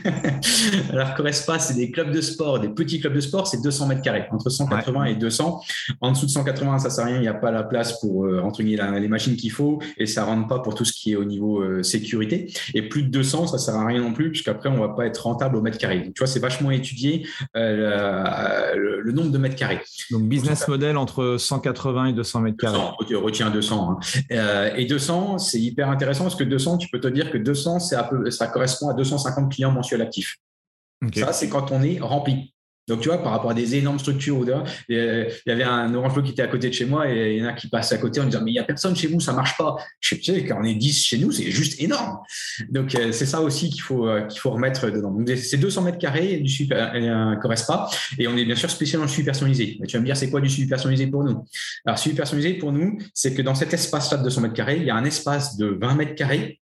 Alors Correspa, c'est des clubs de sport, des petits clubs de sport, c'est 200 mètres carrés, entre 180 et 200. En dessous de 180, ça sert à rien, il n'y a pas la place pour euh, entre les machines qu'il faut et ça rentre pas pour tout ce qui est au niveau euh, sécurité. Et plus de 200, ça sert à rien non plus puisqu'après on va pas être rentable au mètre carré. Donc, tu vois, c'est vachement étudié le, le, nombre de mètres carrés. Donc business model entre 100 180 et 200 mètres carrés. Retiens 200. Hein. Euh, et 200, c'est hyper intéressant parce que 200, tu peux te dire que 200, c'est peu, ça correspond à 250 clients mensuels actifs. Ça, c'est quand on est rempli. Donc, tu vois, par rapport à des énormes structures, il y avait un Orange qui était à côté de chez moi et il y en a qui passent à côté en disant Mais il n'y a personne chez vous, ça ne marche pas. Je sais, quand on est 10 chez nous, c'est juste énorme. Donc, euh, c'est ça aussi qu'il faut, euh, faut remettre dedans. Donc, c'est 200 mètres carrés du euh, pas et on est bien sûr spécial dans suivi personnalisé. Mais tu vas me dire, c'est quoi du suivi personnalisé pour nous? Alors, suivi personnalisé pour nous, c'est que dans cet espace-là de 200 mètres carrés, il y a un espace de 20 mètres carrés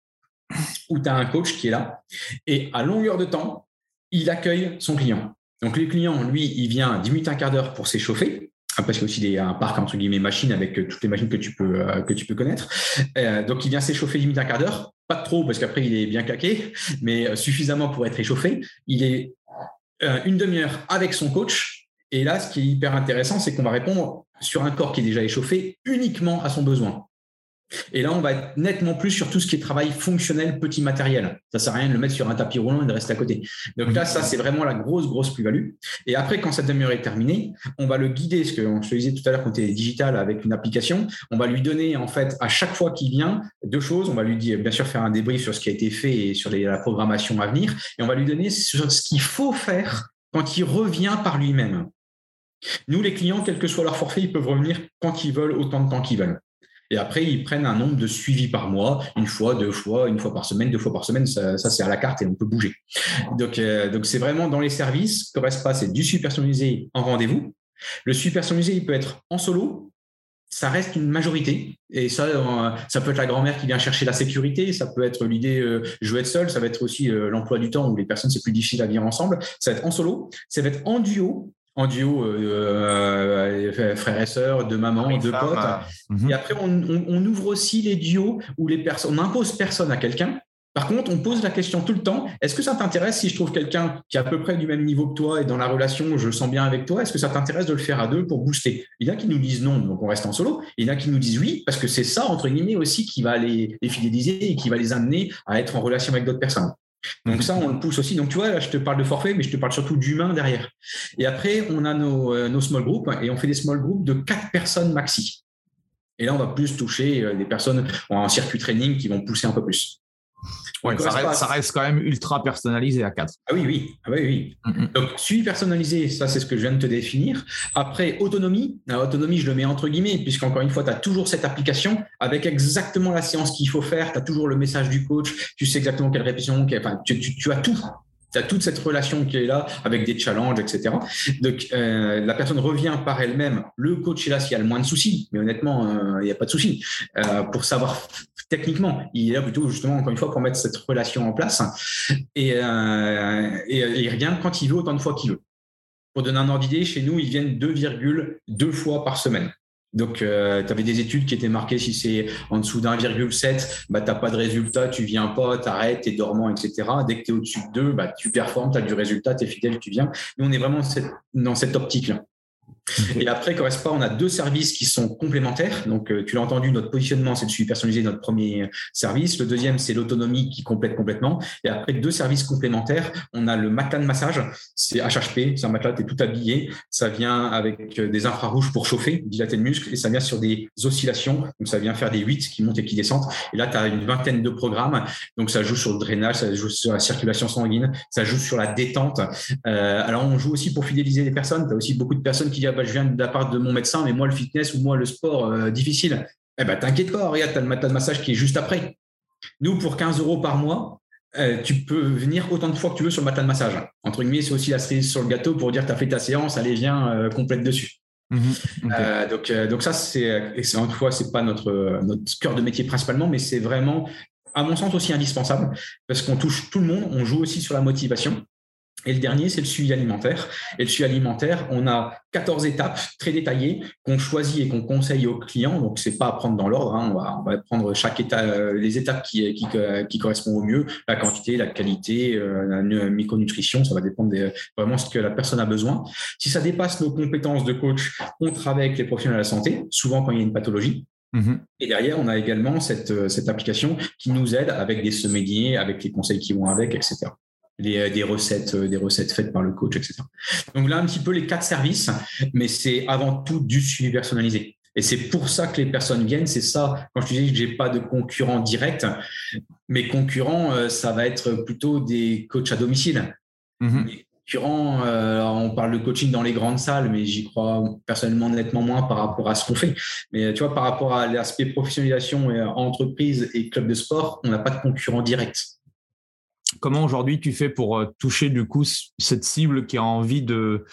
où tu as un coach qui est là et à longueur de temps, il accueille son client. Donc, les clients, lui, il vient 10 minutes, un quart d'heure pour s'échauffer. Parce qu'il y a aussi un parc entre guillemets machines avec euh, toutes les machines que tu peux, euh, que tu peux connaître. Euh, donc, il vient s'échauffer 10 minutes, un quart d'heure. Pas trop parce qu'après, il est bien claqué, mais suffisamment pour être échauffé. Il est une demi-heure avec son coach. Et là, ce qui est hyper intéressant, c'est qu'on va répondre sur un corps qui est déjà échauffé uniquement à son besoin. Et là, on va être nettement plus sur tout ce qui est travail fonctionnel, petit matériel. Ça sert à rien de le mettre sur un tapis roulant et de rester à côté. Donc là, ça, c'est vraiment la grosse, grosse plus-value. Et après, quand cette demi-heure est terminée, on va le guider, ce que je te disais tout à l'heure quand tu digital avec une application, on va lui donner, en fait, à chaque fois qu'il vient, deux choses. On va lui dire, bien sûr, faire un débrief sur ce qui a été fait et sur la programmation à venir. Et on va lui donner ce qu'il faut faire quand il revient par lui-même. Nous, les clients, quel que soit leur forfait, ils peuvent revenir quand ils veulent, autant de temps qu'ils veulent. Et après, ils prennent un nombre de suivis par mois, une fois, deux fois, une fois par semaine, deux fois par semaine. Ça, c'est à la carte et on peut bouger. Donc, euh, c'est vraiment dans les services. Correspa, c'est du suivi personnalisé en rendez-vous. Le suivi personnalisé, il peut être en solo ça reste une majorité. Et ça, euh, ça peut être la grand-mère qui vient chercher la sécurité, ça peut être l'idée euh, je veux être seul, ça va être aussi euh, l'emploi du temps où les personnes, c'est plus difficile à vivre ensemble. Ça va être en solo, ça va être en duo, en duo frères et sœurs, de maman, de potes. Mhm. Et après, on, on, ouvre aussi les duos où les personnes, on impose personne à quelqu'un. Par contre, on pose la question tout le temps, est-ce que ça t'intéresse si je trouve quelqu'un qui est à peu près du même niveau que toi et dans la relation, je sens bien avec toi, est-ce que ça t'intéresse de le faire à deux pour booster? Il y en a qui nous disent non, donc on reste en solo. Il y en a qui nous disent oui, parce que c'est ça, entre guillemets, aussi qui va les, fidéliser et qui va les amener à être en relation avec d'autres personnes. Donc ça, on le pousse aussi. Donc tu vois, là, je te parle de forfait, mais je te parle surtout d'humain derrière. Et après, on a nos, euh, nos small groups et on fait des small groups de quatre personnes maxi. Et là, on va plus toucher euh, des personnes en circuit training qui vont pousser un peu plus ça, reste, quand même ultra personnalisé à 4. Ah oui, oui. Ah oui, oui. Mm, mm. Donc, suivi personnalisé, ça, c'est ce que je viens de te définir. Après, autonomie. Autonomie, je le mets entre guillemets, puisqu'encore une fois, tu as toujours cette application avec exactement la séance qu'il faut faire. Tu as toujours le message du coach. Tu sais exactement quelle répétition. Enfin, tu, as tout. Tu as toute cette relation qui est là avec des challenges, etc. Donc, euh, la personne revient par elle-même. Le coach est là s'il y a le moins de soucis. Mais honnêtement, euh, il n'y a pas de soucis. Euh, pour savoir techniquement. Il est là plutôt, justement, encore une fois, pour mettre cette relation en place. Et, euh, et, il revient quand il veut, autant de fois qu'il veut. Pour donner un ordre d'idée, chez nous, ils viennent 2,2 fois par semaine. Donc, euh, tu avais des études qui étaient marquées, si c'est en dessous d'1,7, bah, tu n'as pas de résultat, tu viens pas, tu arrêtes, tu es dormant, etc. Dès que tu es au-dessus de 2, bah, tu performes, tu as du résultat, tu es fidèle, tu viens. Nous, on est vraiment dans cette optique-là. Et après, Correspa, on a deux services qui sont complémentaires. Donc, euh, tu l'as entendu, notre positionnement, c'est de suivi personnalisé, notre premier service. Le deuxième, c'est l'autonomie qui complète complètement. Et après, deux services complémentaires. On a le matelas de massage. C'est HHP. C'est un matelas, tu es tout habillé. Ça vient avec euh, des infrarouges pour chauffer, dilater le muscle. Et ça vient sur des oscillations. Donc, ça vient faire des 8 qui montent et qui descendent. Et là, tu as une vingtaine de programmes. Donc, ça joue sur le drainage, ça joue sur la circulation sanguine, ça joue sur la détente. Euh, alors, on joue aussi pour fidéliser les personnes. Tu as aussi beaucoup de personnes qui disent, bah, je viens de la part de mon médecin, mais moi, le fitness ou moi, le sport, euh, difficile. Eh ben, t'inquiète pas, regarde, tu as le matelas de massage qui est juste après. Nous, pour 15 euros par mois, euh, tu peux venir autant de fois que tu veux sur le matelas de massage. Entre guillemets, c'est aussi la cerise sur le gâteau pour dire que tu as fait ta séance, allez, viens, euh, complète dessus. Mhm. donc, donc ça, c'est, une fois, c'est pas notre, notre cœur de métier principalement, mais c'est vraiment, à mon sens, aussi indispensable parce qu'on touche tout le monde, on joue aussi sur la motivation. Et le dernier, c'est le suivi alimentaire. Et le suivi alimentaire, on a 14 étapes très détaillées qu'on choisit et qu'on conseille aux clients. Donc, c'est pas à prendre dans l'ordre. Hein. On, va, prendre chaque étape, euh, les étapes qui, qui, correspondent au mieux, la quantité, la qualité, euh, la micronutrition. Ça va dépendre de vraiment ce que la personne a besoin. Si ça dépasse nos compétences de coach, on travaille avec les professionnels de la santé, souvent quand il y a une pathologie. Mm-hmm. Et derrière, on a également cette, euh, cette application qui nous aide avec des sommeliers, avec les conseils qui vont avec, etc. Euh, des recettes, euh, des recettes faites par le coach, etc. Donc là, un petit peu les quatre services, mais c'est avant tout du suivi personnalisé. Et c'est pour ça que les personnes viennent. C'est ça, quand je te dis que j'ai pas de concurrents directs, mes concurrents, euh, ça va être plutôt des coachs à domicile. Les concurrents, on parle de coaching dans les grandes salles, mais j'y crois personnellement nettement moins par rapport à ce qu'on fait. Mais tu vois, par rapport à l'aspect professionnalisation et entreprise et club de sport, on n'a pas de concurrents directs. Comment aujourd'hui tu fais pour euh, toucher du coup cette cible qui a envie de,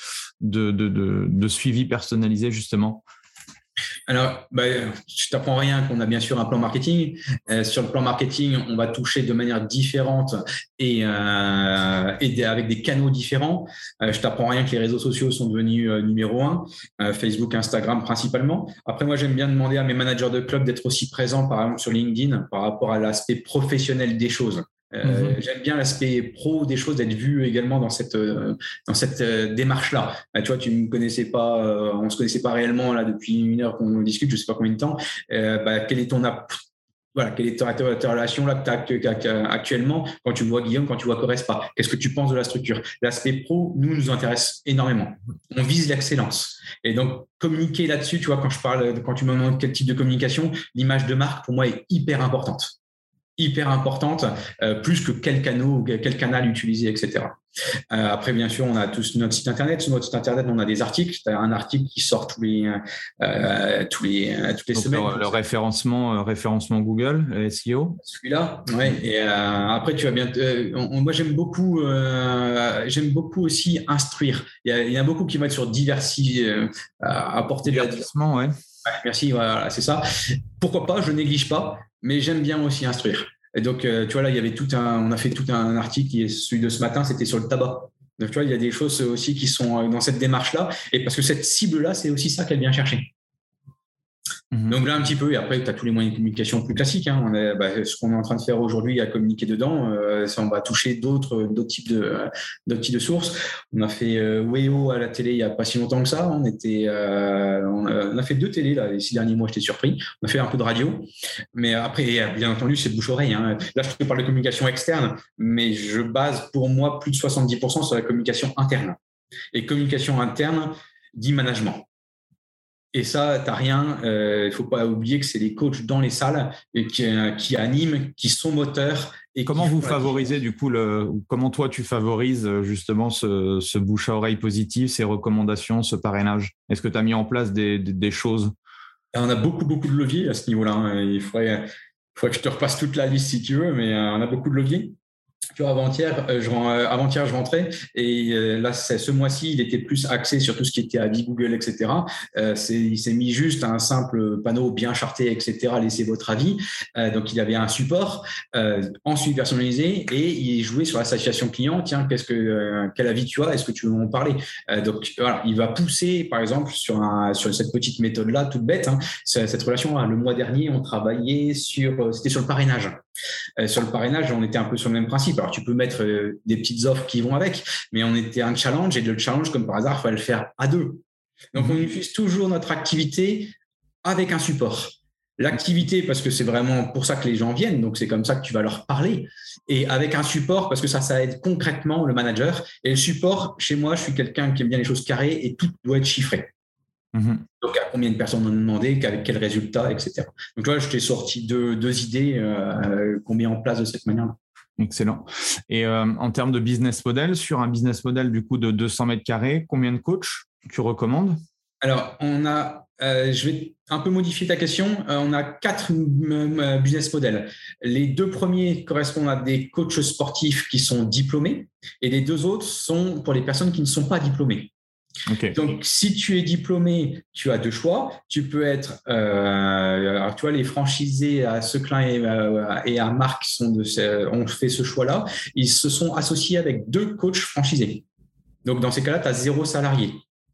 suivi personnalisé justement? Alors, bah, je t'apprends rien qu'on a bien sûr un plan marketing. Euh, sur le plan marketing, on va toucher de manière différente et, euh, avec des canaux différents. je t'apprends rien que les réseaux sociaux sont devenus numéro un, Facebook, Instagram principalement. Après, moi, j'aime bien demander à mes managers de club d'être aussi présents, par exemple sur LinkedIn, par rapport à l'aspect professionnel des choses. Euh, mhm. J'aime bien l'aspect pro des choses, d'être vu également dans cette euh, dans cette euh, démarche-là. tu vois, tu me connaissais pas, on se connaissait pas réellement là depuis une heure qu'on discute, je sais pas combien de temps. Bah, quelle est ton voilà, quelle est ta, relation là actuellement quand tu vois Guillaume, quand tu vois Correspa Qu'est-ce que tu penses de la structure? L'aspect pro, nous, nous intéresse énormément. On vise l'excellence. Et donc, communiquer là-dessus, tu vois, quand je parle, quand tu me demandes quel type de communication, l'image de marque, pour moi, est hyper importante hyper importante, euh, plus que quel canal, quel canal utiliser, etc. Euh, après, bien sûr, on a tous notre site internet. Sur notre site internet, on a des articles. Tu as un article qui sort tous les, euh, tous les, toutes les semaines. Le, référencement, référencement Google, SEO. Celui-là, ouais. Et après, tu vas bien. moi, j'aime beaucoup, j'aime beaucoup aussi instruire. Il y, a, il y, a, beaucoup qui vont être sur diversifier, apporter divertissement, ouais merci, voilà, c'est ça. Pourquoi pas, je néglige pas, mais j'aime bien aussi instruire. Et donc, euh, tu vois, là, il y avait tout un, on a fait tout un article qui est celui de ce matin, c'était sur le tabac. Donc, tu vois, il y a des choses aussi qui sont euh, dans cette démarche-là. Et parce que cette cible-là, c'est aussi ça qu'elle vient chercher. Mhm. Donc là, un petit peu, et après, tu as tous les moyens de communication plus classiques. Hein. On bah, ce qu'on est en train de faire aujourd'hui à communiquer dedans, euh, ça, on va toucher d'autres types, de, types de sources. On a fait euh, Weo à la télé il n'y a pas si longtemps que ça. On, était, euh, on, a, fait deux télés là, les six derniers mois, j'étais surpris. On a fait un peu de radio. Mais après, bien entendu, c'est bouche-oreille. Hein. Là, je te parle de communication externe, mais je base pour moi plus de 70% sur la communication interne. Et communication interne dit management. Et ça, tu n'as rien. Il euh, ne faut pas oublier que c'est les coachs dans les salles qui, euh, qui animent, qui sont moteurs. Et comment vous favorisez du coup le, Comment toi tu favorises euh, justement ce, bouche à oreille positif, ces recommandations, ce parrainage? Est-ce que tu as mis en place des, choses? On a beaucoup beaucoup de leviers à ce niveau-là. Hein. Il faudrait, faudrait, que je te repasse toute la liste si tu veux, mais on a beaucoup de leviers avant-hier, euh, je, euh, avant-hier, je rentrais et euh, là, ce mois-ci, il était plus axé sur tout ce qui était avis Google, etc. c'est, il s'est mis juste un simple panneau bien charté, etc. Laissez votre avis. donc, il avait un support ensuite personnalisé et il jouait sur la satisfaction client. Tiens, qu'est-ce que, quel avis tu as? Est-ce que tu veux en parler? Donc, voilà, il va pousser, par exemple, sur, un, sur cette petite méthode-là, toute bête. Hein, cette relation, le mois dernier, on travaillait sur, c'était sur le parrainage. Sur le parrainage, on était un peu sur le même principe. Alors, tu peux mettre euh, des petites offres qui vont avec, mais on était un challenge et le challenge, comme par hasard, il fallait le faire à deux. Donc, on mhm. utilise toujours notre activité avec un support. L'activité, parce que c'est vraiment pour ça que les gens viennent, donc c'est comme ça que tu vas leur parler. Et avec un support, parce que ça, ça aide concrètement le manager. Et le support, chez moi, je suis quelqu'un qui aime bien les choses carrées et tout doit être chiffré. Mhm. Donc, à combien de personnes on a demandé, avec quels résultats, etc. Donc là, je t'ai sorti deux, deux idées euh, qu'on met en place de cette manière-là. Excellent. Et euh, en termes de business model, sur un business model du coup de 200 mètres carrés, combien de coachs tu recommandes? Alors, on a, euh, je vais un peu modifier ta question. Euh, on a quatre business models. Les deux premiers correspondent à des coachs sportifs qui sont diplômés et les deux autres sont pour les personnes qui ne sont pas diplômées. Donc, si tu es diplômé, tu as deux choix. Tu peux être, euh, alors tu vois, les franchisés à Seclin et, euh, à Marc sont de, ont fait ce choix-là. Ils se sont associés avec deux coachs franchisés. Donc, dans ces cas-là, tu as zéro salarié.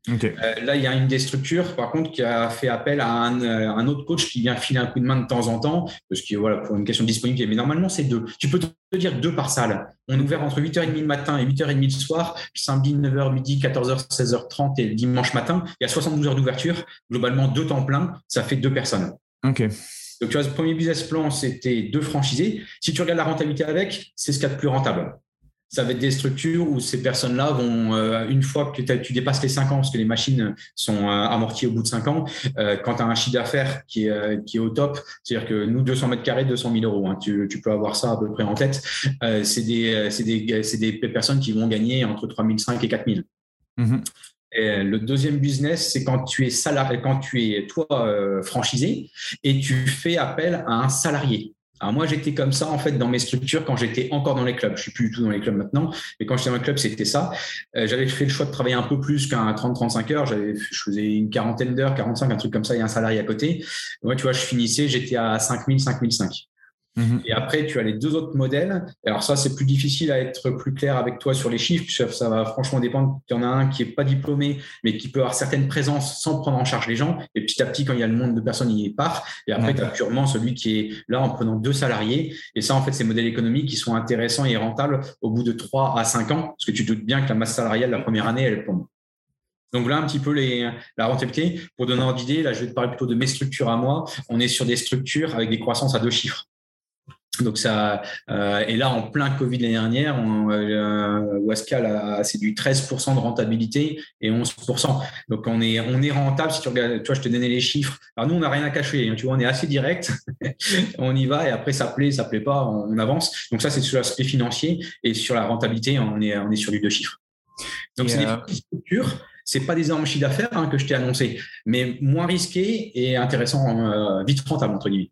Euh, là, il y a une des structures, par contre, qui a fait appel à un, euh, un, autre coach qui vient filer un coup de main de temps en temps, parce que voilà, pour une question de disponibilité. Mais normalement, c'est deux. Tu peux te dire deux par salle. On est ouvert entre 8h30 le matin et 8h30 le soir, samedi 9h, midi, 14h, 16h30 et dimanche matin. Il y a 72 heures d'ouverture. Globalement, deux temps plein, ça fait deux personnes. OK. Donc, tu vois, le premier business plan, c'était deux franchisés. Si tu regardes la rentabilité avec, c'est ce qu'il y a de plus rentable ça va être des structures où ces personnes-là vont, euh, une fois que tu dépasses les 5 ans, parce que les machines sont euh, amorties au bout de 5 ans, euh, quand tu as un chiffre d'affaires qui est, qui est au top, c'est-à-dire que nous, 200 mètres carrés, 200 000 euros, hein, tu, peux avoir ça à peu près en tête, c'est des, des, des, personnes qui vont gagner entre 3 500 et 4 000. Mm-hmm. Et le deuxième business, c'est quand tu es salarié, quand tu es toi franchisé et tu fais appel à un salarié. Moi, j'étais comme ça en fait dans mes structures quand j'étais encore dans les clubs. Je suis plus du tout dans les clubs maintenant, mais quand j'étais dans les clubs, c'était ça. Euh, j'avais fait le choix de travailler un peu plus qu'un 30-35 heures. J'avais, je faisais une quarantaine d'heures, 45, un truc comme ça, a un salarié à côté. Moi, tu vois, je finissais, j'étais à 5000, 5005. Mhm. Et après, tu as les deux autres modèles. Alors ça, c'est plus difficile à être plus clair avec toi sur les chiffres, puisque ça va franchement dépendre. Il y en a un qui est pas diplômé, mais qui peut avoir certaines présences sans prendre en charge les gens. Et petit à petit, quand il y a le monde de personnes, il y part. Et après, tu as purement celui qui est là en prenant deux salariés. Et ça, en fait, ces modèles économiques qui sont intéressants et rentables au bout de trois à cinq ans, parce que tu doutes bien que la masse salariale la première année, elle tombe. Donc là, un petit peu les, la rentabilité. Pour donner ordre d'idée, là, je vais te parler plutôt de mes structures à moi. On est sur des structures avec des croissances à deux chiffres. Donc ça, euh, et là en plein Covid l'année dernière, on, euh, Wascal c'est du 13% de rentabilité et 11%. Donc on est on est rentable si tu regardes, tu vois, je te donnais les chiffres. Alors nous on n'a rien à cacher, hein, tu vois, on est assez direct, on y va et après ça plaît, ça plaît pas, on, avance. Donc ça c'est sur l'aspect financier et sur la rentabilité, on est on est sur du deux chiffres. Donc c'est des euh, petites structures. C'est pas des énormes chiffres d'affaires hein, que je t'ai annoncé, mais moins risqué et intéressant, euh, vite rentable entre guillemets.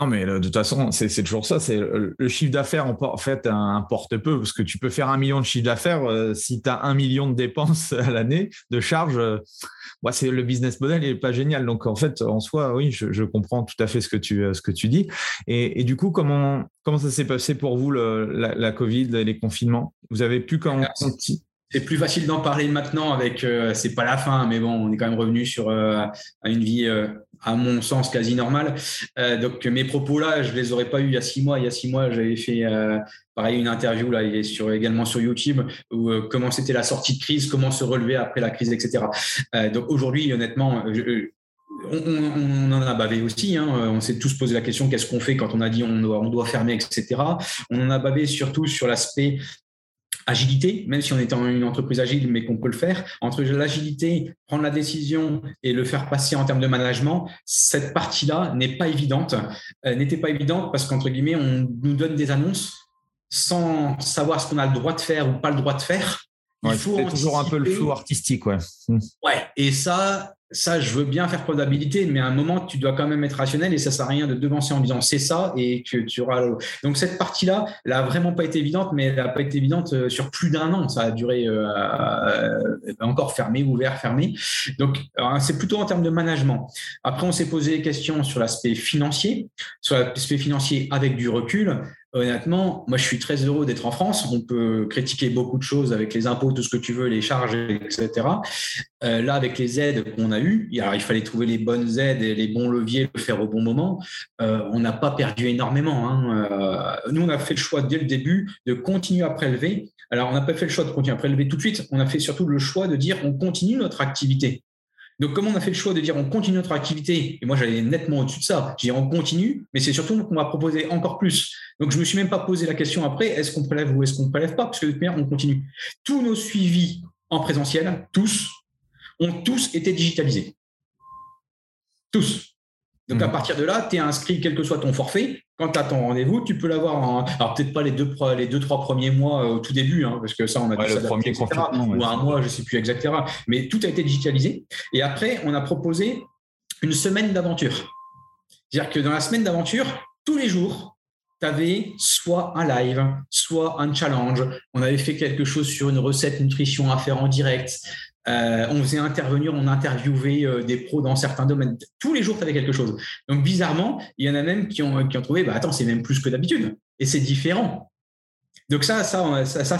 Non, mais de toute façon, c'est toujours ça. C'est le chiffre d'affaires, en fait, importe peu parce que tu peux faire un million de chiffre d'affaires si tu as un million de dépenses à l'année de charges c'est le business model n'est pas génial. Donc en fait, en soi, oui, je, comprends tout à fait ce que tu ce que tu dis. Et, du coup, comment comment ça s'est passé pour vous la, Covid, les confinements? Vous avez pu quand c'est plus facile d'en parler maintenant avec euh, c'est pas la fin mais bon on est quand même revenu sur euh, une vie euh, à mon sens quasi normale donc mes propos là je les aurais pas eu il y a six mois il y a six mois j'avais fait pareil une interview là sur également sur YouTube où comment c'était la sortie de crise comment se relever après la crise etc donc aujourd'hui honnêtement on, en a bavé aussi. Hein. On s'est tous posé la question qu'est-ce qu'on fait quand on a dit on doit, doit fermer, etc. On en a bavé surtout sur l'aspect agilité, même si on est en une entreprise agile, mais qu'on peut le faire, entre l'agilité, prendre la décision et le faire passer en termes de management, cette partie-là n'est pas évidente. Euh, n'était pas évidente parce qu'entre guillemets, on nous donne des annonces sans savoir ce qu'on a le droit de faire ou pas le droit de faire. Il faut toujours un peu le flou artistique, ouais. Ouais, et ça, ça, je veux bien faire preuve mais à un moment, tu dois quand même être rationnel et ça sert à rien de devancer en disant c'est ça et que tu auras. Donc cette partie-là, elle a vraiment pas été évidente, mais elle n'a pas été évidente euh, sur plus d'un an. Ça a duré euh, euh, encore fermé, ouvert, fermé. Donc c'est plutôt en termes de management. Après, on s'est posé des questions sur l'aspect financier, sur l'aspect financier avec du recul honnêtement, moi, je suis très heureux d'être en France. On peut critiquer beaucoup de choses avec les impôts, tout ce que tu veux, les charges, etc. Euh, là, avec les aides qu'on a eues, il fallait trouver les bonnes aides et les bons leviers, le faire au bon moment. Euh, on n'a pas perdu énormément. Hein. Euh, nous, on a fait le choix dès le début de continuer à prélever. Alors, on n'a pas fait le choix de continuer à prélever tout de suite. On a fait surtout le choix de dire on continue notre activité. Donc, comme on a fait le choix de dire on continue notre activité, et moi j'allais nettement au-dessus de ça, dis on continue, mais c'est surtout qu'on va proposer encore plus. Donc, je me suis même pas posé la question après, est-ce qu'on prélève ou est-ce qu'on prélève pas, parce que de toute manière, on continue. Tous nos suivis en présentiel, tous, ont tous été digitalisés. Tous. Donc, à mmh. partir de là, tu es inscrit, quel que soit ton forfait. Quand tu as ton rendez-vous, tu peux l'avoir en. Alors, peut-être pas les deux, les deux, trois premiers mois au tout début, hein, parce que ça, on a dû le premier Ou un mois, je ne sais plus exactement. Mais tout a été digitalisé. Et après, on a proposé une semaine d'aventure. C'est-à-dire que dans la semaine d'aventure, tous les jours, tu avais soit un live, soit un challenge. On avait fait quelque chose sur une recette nutrition à faire en direct. Euh, on faisait intervenir, on interviewait euh, des pros dans certains domaines. Tous les jours, tu avais quelque chose. Donc, bizarrement, il y en a même qui ont, qui ont trouvé, bah, attends, c'est même plus que d'habitude. Et c'est différent. Donc ça, ça, ça,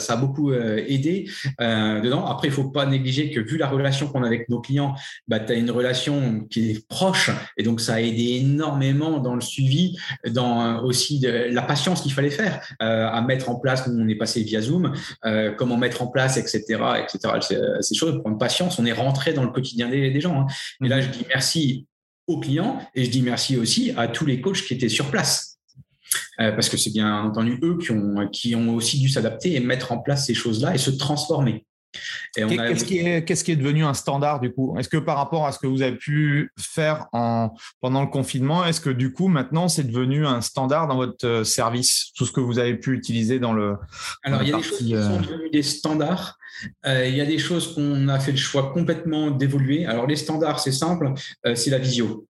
ça, a beaucoup euh, aidé euh, dedans. Après, il faut pas négliger que vu la relation qu'on a avec nos clients, bah, tu as une relation qui est proche et donc ça a aidé énormément dans le suivi, dans euh, aussi de, la patience qu'il fallait faire à mettre en place. Nous, on est passé via Zoom, comment mettre en place, etc., etc. Ces choses, prendre patience. On est rentré dans le quotidien des, gens. Hein. Et là, je dis merci aux clients et je dis merci aussi à tous les coachs qui étaient sur place euh, parce que c'est bien entendu eux qui ont, qui ont aussi dû s'adapter et mettre en place ces choses-là et se transformer. Qu'est-ce qui, est, qui est devenu un standard du coup? Est-ce que par rapport à ce que vous avez pu faire en, pendant le confinement, est-ce que du coup maintenant c'est devenu un standard dans votre euh, service? Tout ce que vous avez pu utiliser dans le. Alors il y a des choses qui sont euh, devenues des standards. il y a des choses qu'on a fait le choix complètement d'évoluer. Alors les standards, c'est simple, c'est la visio.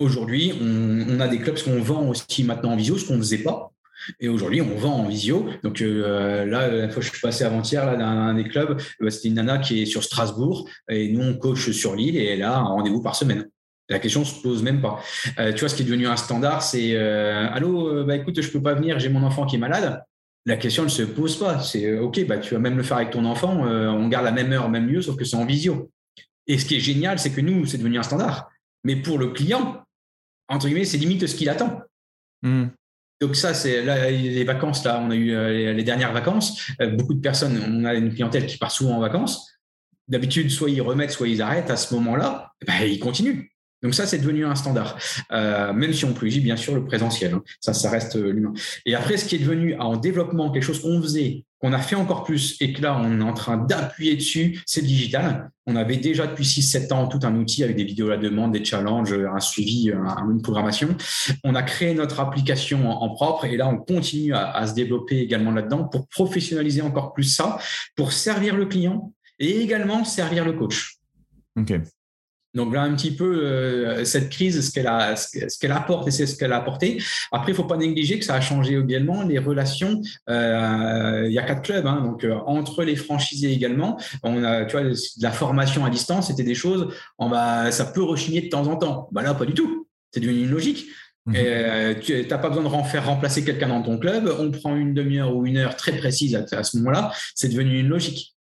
Aujourd'hui, on, a des clubs qu'on vend aussi maintenant en visio, ce qu'on ne faisait pas. Et aujourd'hui, on vend en visio. Donc euh, là, la fois que je suis passé avant-hier là, dans un des clubs, bah, c'était une nana qui est sur Strasbourg et nous, on coach sur l'île et elle a un rendez-vous par semaine. La question se pose même pas. Euh, tu vois, ce qui est devenu un standard, c'est euh, Allô, bah écoute, je peux pas venir, j'ai mon enfant qui est malade. La question ne se pose pas. C'est OK, bah tu vas même le faire avec ton enfant. on garde la même heure, même lieu, sauf que c'est en visio. Et ce qui est génial, c'est que nous, c'est devenu un standard. Mais pour le client, entre guillemets, c'est limite ce qu'il attend. Hmm. Donc ça, c'est les vacances. Là, on a eu euh, les dernières vacances. Euh, beaucoup de personnes, on a une clientèle qui part souvent en vacances. D'habitude, soit ils remettent, soit ils arrêtent. À ce moment-là, ben, ils continuent. Donc ça, c'est devenu un standard, euh, même si on privilégie bien sûr le présentiel. Hein. Ça, ça reste l'humain. Et après, ce qui est devenu en développement, quelque chose qu'on faisait, qu'on a fait encore plus et que là, on est en train d'appuyer dessus, c'est digital. On avait déjà depuis 6-7 ans tout un outil avec des vidéos à la demande, des challenges, un suivi, une programmation. On a créé notre application en, propre et là, on continue à, se développer également là-dedans pour professionnaliser encore plus ça, pour servir le client et également servir le coach. Donc voilà un petit peu euh, cette crise, ce qu'elle a, ce qu'elle apporte et c'est ce qu'elle a apporté. Après, il faut pas négliger que ça a changé également les relations. Euh, il y a quatre clubs, hein, donc euh, entre les franchisés également, on a, tu vois, de la formation à distance, c'était des choses. On va, ça peut rechigner de temps en temps. Bah là, pas du tout. C'est devenu une logique. Mmh. tu n'as pas besoin de faire remplacer quelqu'un dans ton club. On prend une demi-heure ou une heure très précise à ce moment-là. C'est devenu une logique.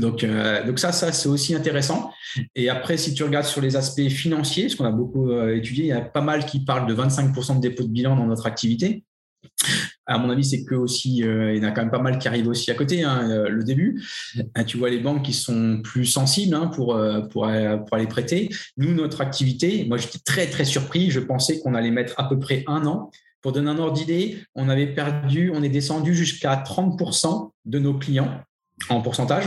Donc, euh, donc ça, ça c'est aussi intéressant. Et après, si tu regardes sur les aspects financiers, ce qu'on a beaucoup euh, étudié, il y a pas mal qui parlent de 25% de dépôt de bilan dans notre activité. À mon avis, c'est que aussi, euh, il y en a quand même pas mal qui arrivent aussi à côté, hein, le début. tu vois les banques qui sont plus sensibles hein, pour, pour, pour aller prêter. Nous, notre activité, moi j'étais très très surpris. Je pensais qu'on allait mettre à peu près un an. Pour donner un ordre d'idée, on avait perdu, on est descendu jusqu'à 30% de nos clients en pourcentage.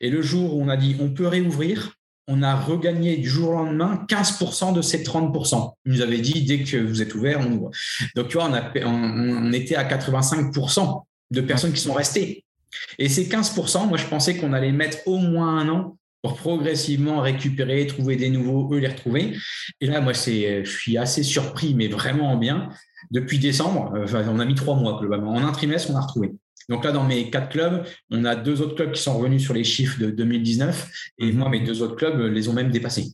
Et le jour où on a dit on peut réouvrir, on a regagné du jour au lendemain 15% de ces 30%. Ils nous avaient dit dès que vous êtes ouvert, on ouvre. Donc, tu vois, on, a, on, était à 85% de personnes qui sont restées. Et ces 15%, moi, je pensais qu'on allait mettre au moins un an pour progressivement récupérer, trouver des nouveaux, eux les retrouver. Et là, moi, je suis assez surpris, mais vraiment bien. Depuis décembre, enfin, on a mis trois mois globalement. En un trimestre, on a retrouvé. Donc là, dans mes quatre clubs, on a deux autres clubs qui sont revenus sur les chiffres de 2019 et mhm. moi, mes deux autres clubs les ont même dépassés.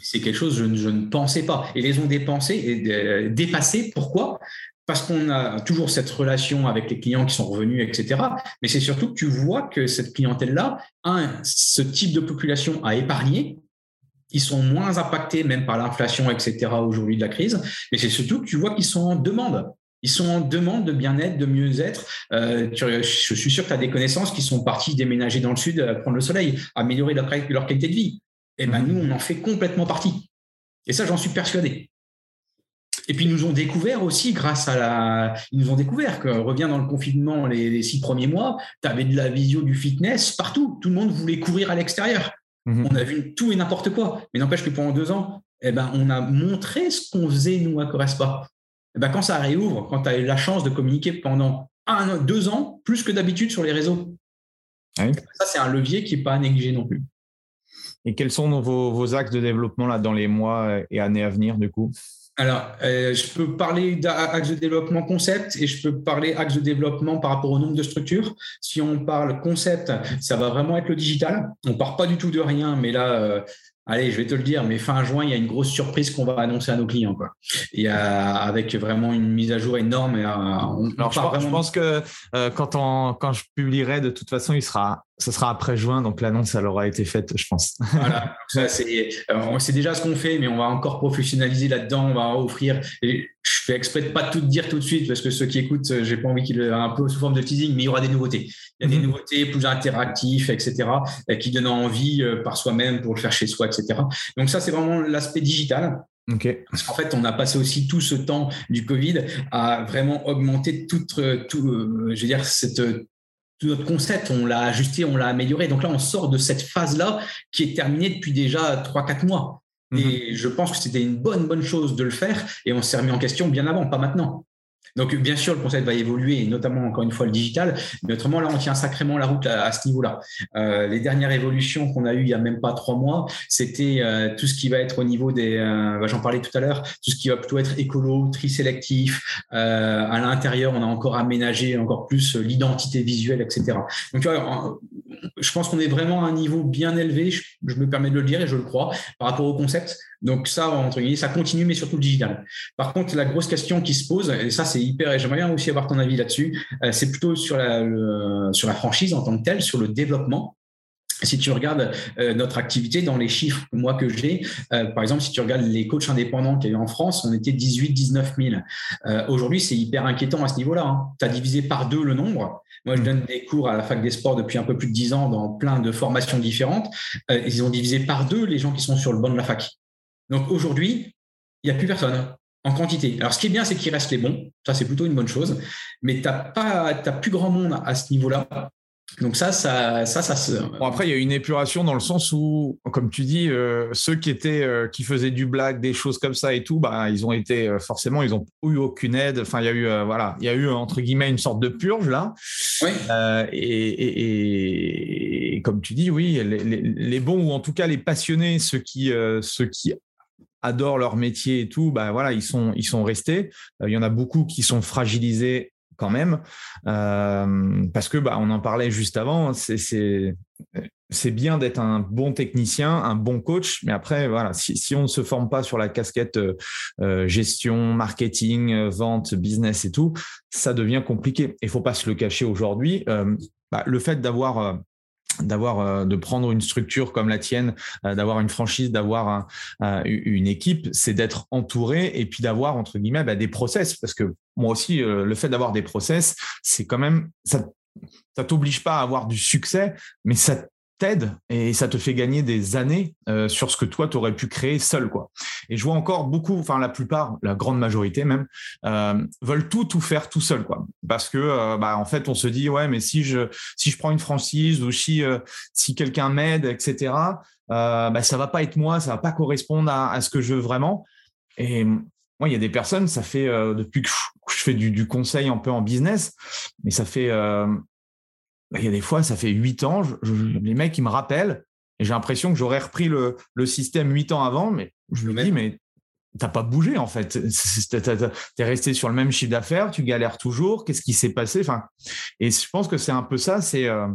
C'est quelque chose que je, ne pensais pas. Et les ont dépensés et euh, dépassés. Pourquoi? Parce qu'on a toujours cette relation avec les clients qui sont revenus, etc. Mais c'est surtout que tu vois que cette clientèle-là, un, ce type de population a épargné, ils sont moins impactés même par l'inflation, etc. aujourd'hui de la crise, mais c'est surtout que tu vois qu'ils sont en demande. Ils sont en demande de bien-être, de mieux-être. Euh, je suis sûr que tu as des connaissances qui sont parties déménager dans le sud, euh, prendre le soleil, améliorer leur, qualité de vie. Et eh ben mhm. nous, on en fait complètement partie. Et ça, j'en suis persuadé. Et puis, ils nous ont découvert aussi grâce à la. Ils nous ont découvert que revient dans le confinement les, six premiers mois, tu avais de la visio du fitness partout. Tout le monde voulait courir à l'extérieur. Mhm. On a vu tout et n'importe quoi. Mais n'empêche que pendant deux ans, eh ben, on a montré ce qu'on faisait, nous, à Correspa. Eh ben, quand ça réouvre, quand tu as eu la chance de communiquer pendant un, deux ans, plus que d'habitude sur les réseaux, ça, c'est un levier qui n'est pas à négliger non plus. Et quels sont vos, axes de développement là, dans les mois et années à venir, du coup? Alors, euh, je peux parler d'axe de développement concept et je peux parler axe de développement par rapport au nombre de structures. Si on parle concept, ça va vraiment être le digital. On part pas du tout de rien, mais là, euh, allez, je vais te le dire, mais fin juin, il y a une grosse surprise qu'on va annoncer à nos clients. Quoi. Il avec vraiment une mise à jour énorme. Et, euh, Alors, je, pense, que euh, quand, on, quand je publierai, de toute façon, il sera, ce sera après juin, donc l'annonce, elle aura été faite, je pense. Voilà, ça, c'est, euh, c'est déjà ce qu'on fait, mais on va encore professionnaliser là-dedans. On va offrir. Et je fais exprès de pas tout dire tout de suite parce que ceux qui écoutent, j'ai pas envie qu'ils un peu sous forme de teasing, mais il y aura des nouveautés. Il y a des mhm. nouveautés plus interactives, etc., qui donnent envie par soi-même pour le faire chez soi, etc. Donc ça, c'est vraiment l'aspect digital. Parce qu'en fait, on a passé aussi tout ce temps du Covid à vraiment augmenter tout, tout euh, je veux dire, cette, tout notre concept, on l'a ajusté, on l'a amélioré. Donc là, on sort de cette phase-là qui est terminée depuis déjà 3-4 mois. Mhm. Et je pense que c'était une bonne, bonne chose de le faire et on s'est remis en question bien avant, pas maintenant. Donc, bien sûr, le concept va évoluer, et notamment, encore une fois, le digital. Mais autrement, là, on tient sacrément la route à, ce niveau-là. Euh, les dernières évolutions qu'on a eues il n'y a même pas trois mois, c'était euh, tout ce qui va être au niveau des, euh, bah, j'en parlais tout à l'heure, tout ce qui va plutôt être écolo, tri sélectif. à l'intérieur, on a encore aménagé encore plus l'identité visuelle, etc. Donc, je pense qu'on est vraiment à un niveau bien élevé, je, je, me permets de le dire et je le crois, par rapport au concept. Donc ça, entre guillemets, ça continue, mais surtout le digital. Par contre, la grosse question qui se pose, et ça c'est hyper, et j'aimerais bien aussi avoir ton avis là-dessus, euh, c'est plutôt sur la, sur la franchise en tant que telle, sur le développement. Si tu regardes euh, notre activité dans les chiffres moi que j'ai, euh, par exemple, si tu regardes les coachs indépendants qu'il y a eu en France, on était 18-19 000. Aujourd'hui, c'est hyper inquiétant à ce niveau-là. Hein. Tu as divisé par deux le nombre. Moi, je donne des cours à la fac des sports depuis un peu plus de 10 ans dans plein de formations différentes. ils ont divisé par deux les gens qui sont sur le banc de la fac. Donc aujourd'hui, il n'y a plus personne en quantité. Alors ce qui est bien, c'est qu'il reste les bons. Ça, c'est plutôt une bonne chose. Mais tu n'as plus grand monde à ce niveau-là. Donc ça, ça, ça, ça se. Bon, après, il y a une épuration dans le sens où, comme tu dis, euh, ceux qui étaient, euh, qui faisaient du blague, des choses comme ça et tout, bah, ils ont été euh, forcément, ils ont eu aucune aide. Enfin, il y a eu, voilà, il y a eu entre guillemets une sorte de purge là. Oui. Et, et, et, comme tu dis, oui, les, les, les, bons ou en tout cas les passionnés, ceux qui, ceux qui adorent leur métier et tout, bah voilà, ils sont, ils sont restés. Il y en a beaucoup qui sont fragilisés quand même, euh, parce que bah, on en parlait juste avant, c'est c'est bien d'être un bon technicien, un bon coach, mais après voilà, si, si on ne se forme pas sur la casquette euh, euh gestion, marketing, euh, vente, business et tout, ça devient compliqué. Il faut pas se le cacher aujourd'hui. Euh, bah, le fait d'avoir d'avoir euh, de prendre une structure comme la tienne, euh, d'avoir une franchise, d'avoir un, une équipe, c'est d'être entouré et puis d'avoir entre guillemets bah, des process. Parce que moi aussi euh, le fait d'avoir des process, c'est quand même ça ça t'oblige pas à avoir du succès, mais ça t'aide et ça te fait gagner des années euh, sur ce que toi tu aurais pu créer seul quoi. Et je vois encore beaucoup, enfin la plupart, la grande majorité même, euh, veulent tout tout faire tout seul quoi. Parce que euh, bah en fait on se dit ouais mais si je si je prends une franchise ou si si quelqu'un m'aide etc. Bah ça va pas être moi, ça va pas correspondre à, à ce que je veux vraiment. Et moi il y a des personnes, ça fait depuis que je fais du, du, conseil un peu en business, mais ça fait il y a des fois, ça fait huit ans, je, les mecs, ils me rappellent et j'ai l'impression que j'aurais repris le, le système huit ans avant, mais je me dis, mais t'as pas bougé en fait. Tu es resté sur le même chiffre d'affaires, tu galères toujours. Qu'est-ce qui s'est passé? Enfin, et je pense que c'est un peu ça. C'est euh,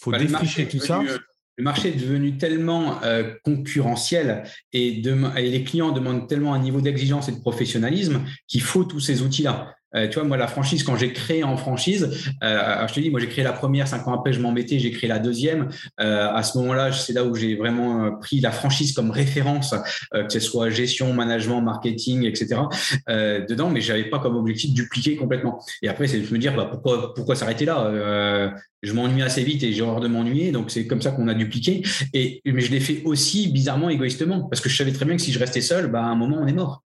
faut bah, défricher tout ça. Euh, le marché est devenu tellement euh, concurrentiel et, et, les clients demandent tellement un niveau d'exigence et de professionnalisme qu'il faut tous ces outils-là. Euh, tu vois, moi, la franchise, quand j'ai créé en franchise, euh, je te dis, moi, j'ai créé la première, cinq ans après, je m'embêtais, j'ai créé la deuxième. Euh, à ce moment-là, c'est là où j'ai vraiment pris la franchise comme référence, que ce soit gestion, management, marketing, etc. dedans, mais j'avais pas comme objectif de dupliquer complètement. Et après, c'est de me dire, bah, pourquoi, pourquoi s'arrêter là Je m'ennuie assez vite et j'ai horreur de m'ennuyer, donc c'est comme ça qu'on a dupliqué. Et mais je l'ai fait aussi bizarrement, égoïstement, parce que je savais très bien que si je restais seul, bah, à un moment, on est mort.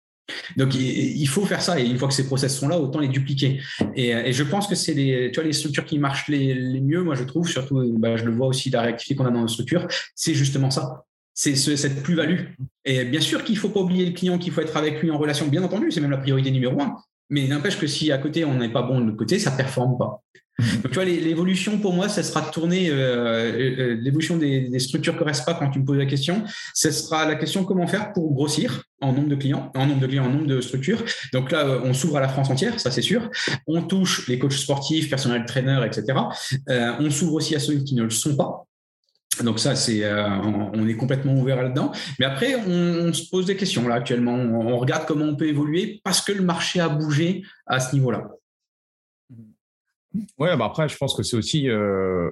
Donc il faut faire ça et une fois que ces process sont là, autant les dupliquer. Et, et je pense que c'est les, structures qui marchent les, mieux, moi je trouve, surtout, bah, je le vois aussi la réactivité qu'on a dans nos structures, c'est justement ça. C'est ce, cette plus-value. Et bien sûr qu'il ne faut pas oublier le client, qu'il faut être avec lui en relation, bien entendu, c'est même la priorité numéro un. Mais n'empêche que si à côté on n'est pas bon de l'autre côté, ça ne performe pas. Donc, tu vois, l'évolution pour moi, ça sera tourné, euh, euh, euh, l'évolution des, des, structures pas quand tu me poses la question, ce sera la question comment faire pour grossir en nombre de clients, en nombre de clients, en nombre de structures. Donc là, on s'ouvre à la France entière, ça c'est sûr. On touche les coachs sportifs, personnels traîneurs, etc. Euh, on s'ouvre aussi à ceux qui ne le sont pas. Donc ça, c'est, euh, on est complètement ouvert là-dedans. Mais après, on, se pose des questions là actuellement. On, regarde comment on peut évoluer parce que le marché a bougé à ce niveau-là. Oui, bah après, je pense que c'est aussi euh,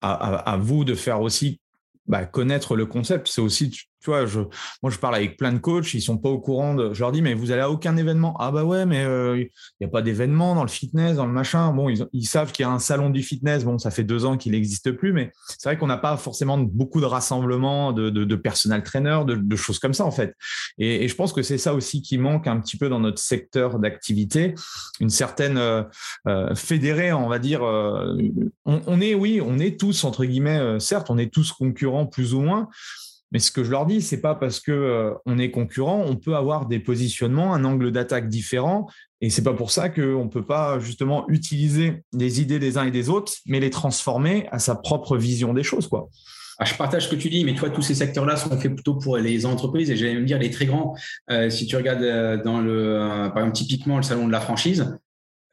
à, vous de faire aussi bah, connaître le concept. C'est aussi, tu, vois, je, moi, je parle avec plein de coachs, ils sont pas au courant de. Je leur dis, mais vous allez à aucun événement. Ah bah ouais, mais il euh, n'y a pas d'événement dans le fitness, dans le machin. Bon, ils, ils savent qu'il y a un salon du fitness. Bon, ça fait deux ans qu'il n'existe plus, mais c'est vrai qu'on n'a pas forcément beaucoup de rassemblements de, de, de personnel trainer, de, choses comme ça en fait. Et, je pense que c'est ça aussi qui manque un petit peu dans notre secteur d'activité, une certaine euh, euh, fédérée, on va dire. Euh, on, on, est, oui, on est tous entre guillemets, certes, on est tous concurrents plus ou moins. Mais ce que je leur dis, c'est pas parce que euh, on est concurrent, on peut avoir des positionnements, un angle d'attaque différent, et c'est pas pour ça qu'on peut pas justement utiliser les idées des uns et des autres, mais les transformer à sa propre vision des choses, quoi. Ah, je partage ce que tu dis, mais toi, tous ces secteurs-là sont faits plutôt pour les entreprises et j'allais me dire les très grands. Euh, si tu regardes euh, dans le, par exemple, typiquement le salon de la franchise,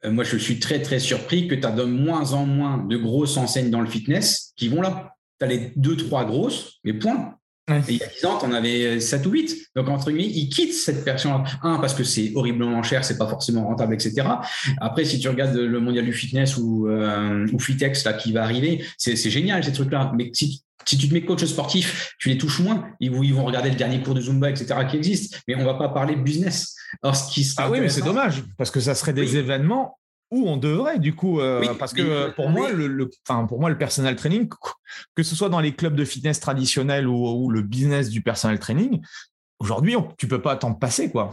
moi, je suis très, très surpris que tu as de moins en moins de grosses enseignes dans le fitness qui vont là. Tu as les deux, trois grosses, mais point. Ouais. Et il y a 10 ans, tu en avais 7 ou 8. Donc, entre guillemets, ils quittent cette version-là. Un, parce que c'est horriblement cher, c'est pas forcément rentable, etc. Après, si tu regardes le mondial du fitness ou, euh, ou Fitex là, qui va arriver, c'est génial ces trucs-là. Mais si, si tu te mets coach sportif, tu les touches moins. Ils, ils vont regarder le dernier cours de Zumba, etc. qui existe. Mais on va pas parler business. Alors, ce qui ah oui, mais c'est dommage parce que ça serait des oui. événements où on devrait du coup euh, oui, parce que pour moi le, le, pour moi le personal training que ce soit dans les clubs de fitness traditionnels ou, ou le business du personal training aujourd'hui tu peux pas t'en passer quoi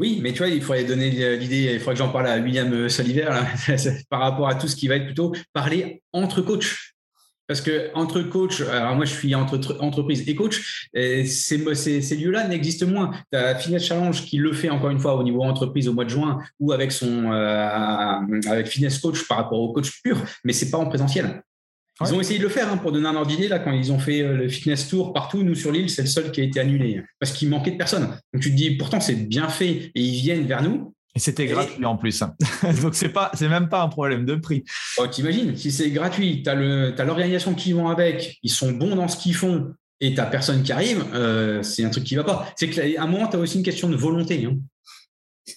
oui, mais tu vois, il faudrait donner l'idée, il faudrait que j'en parle à William Soliver là, par rapport à tout ce qui va être plutôt parler entre coachs. Parce que entre coach, alors moi je suis entre entreprise et coach, et ces, ces, lieux-là n'existent moins. Tu as Fitness Challenge qui le fait encore une fois au niveau entreprise au mois de juin ou avec son euh, avec Fitness Coach par rapport au coach pur, mais c'est pas en présentiel. Ils ont essayé de le faire hein, pour donner un ordre d'idée. Là, quand ils ont fait euh, le fitness tour partout, nous sur l'île, c'est le seul qui a été annulé parce qu'il manquait de personnes. Donc tu te dis, pourtant c'est bien fait et ils viennent vers nous. Et c'était gratuit en plus. Donc c'est pas, c'est même pas un problème de prix. Oh, T'imagines, si c'est gratuit, tu as l'organisation qui vont avec, ils sont bons dans ce qu'ils font et tu personne qui arrive, euh, c'est un truc qui va pas. C'est qu'à un moment, tu as aussi une question de volonté. Hein.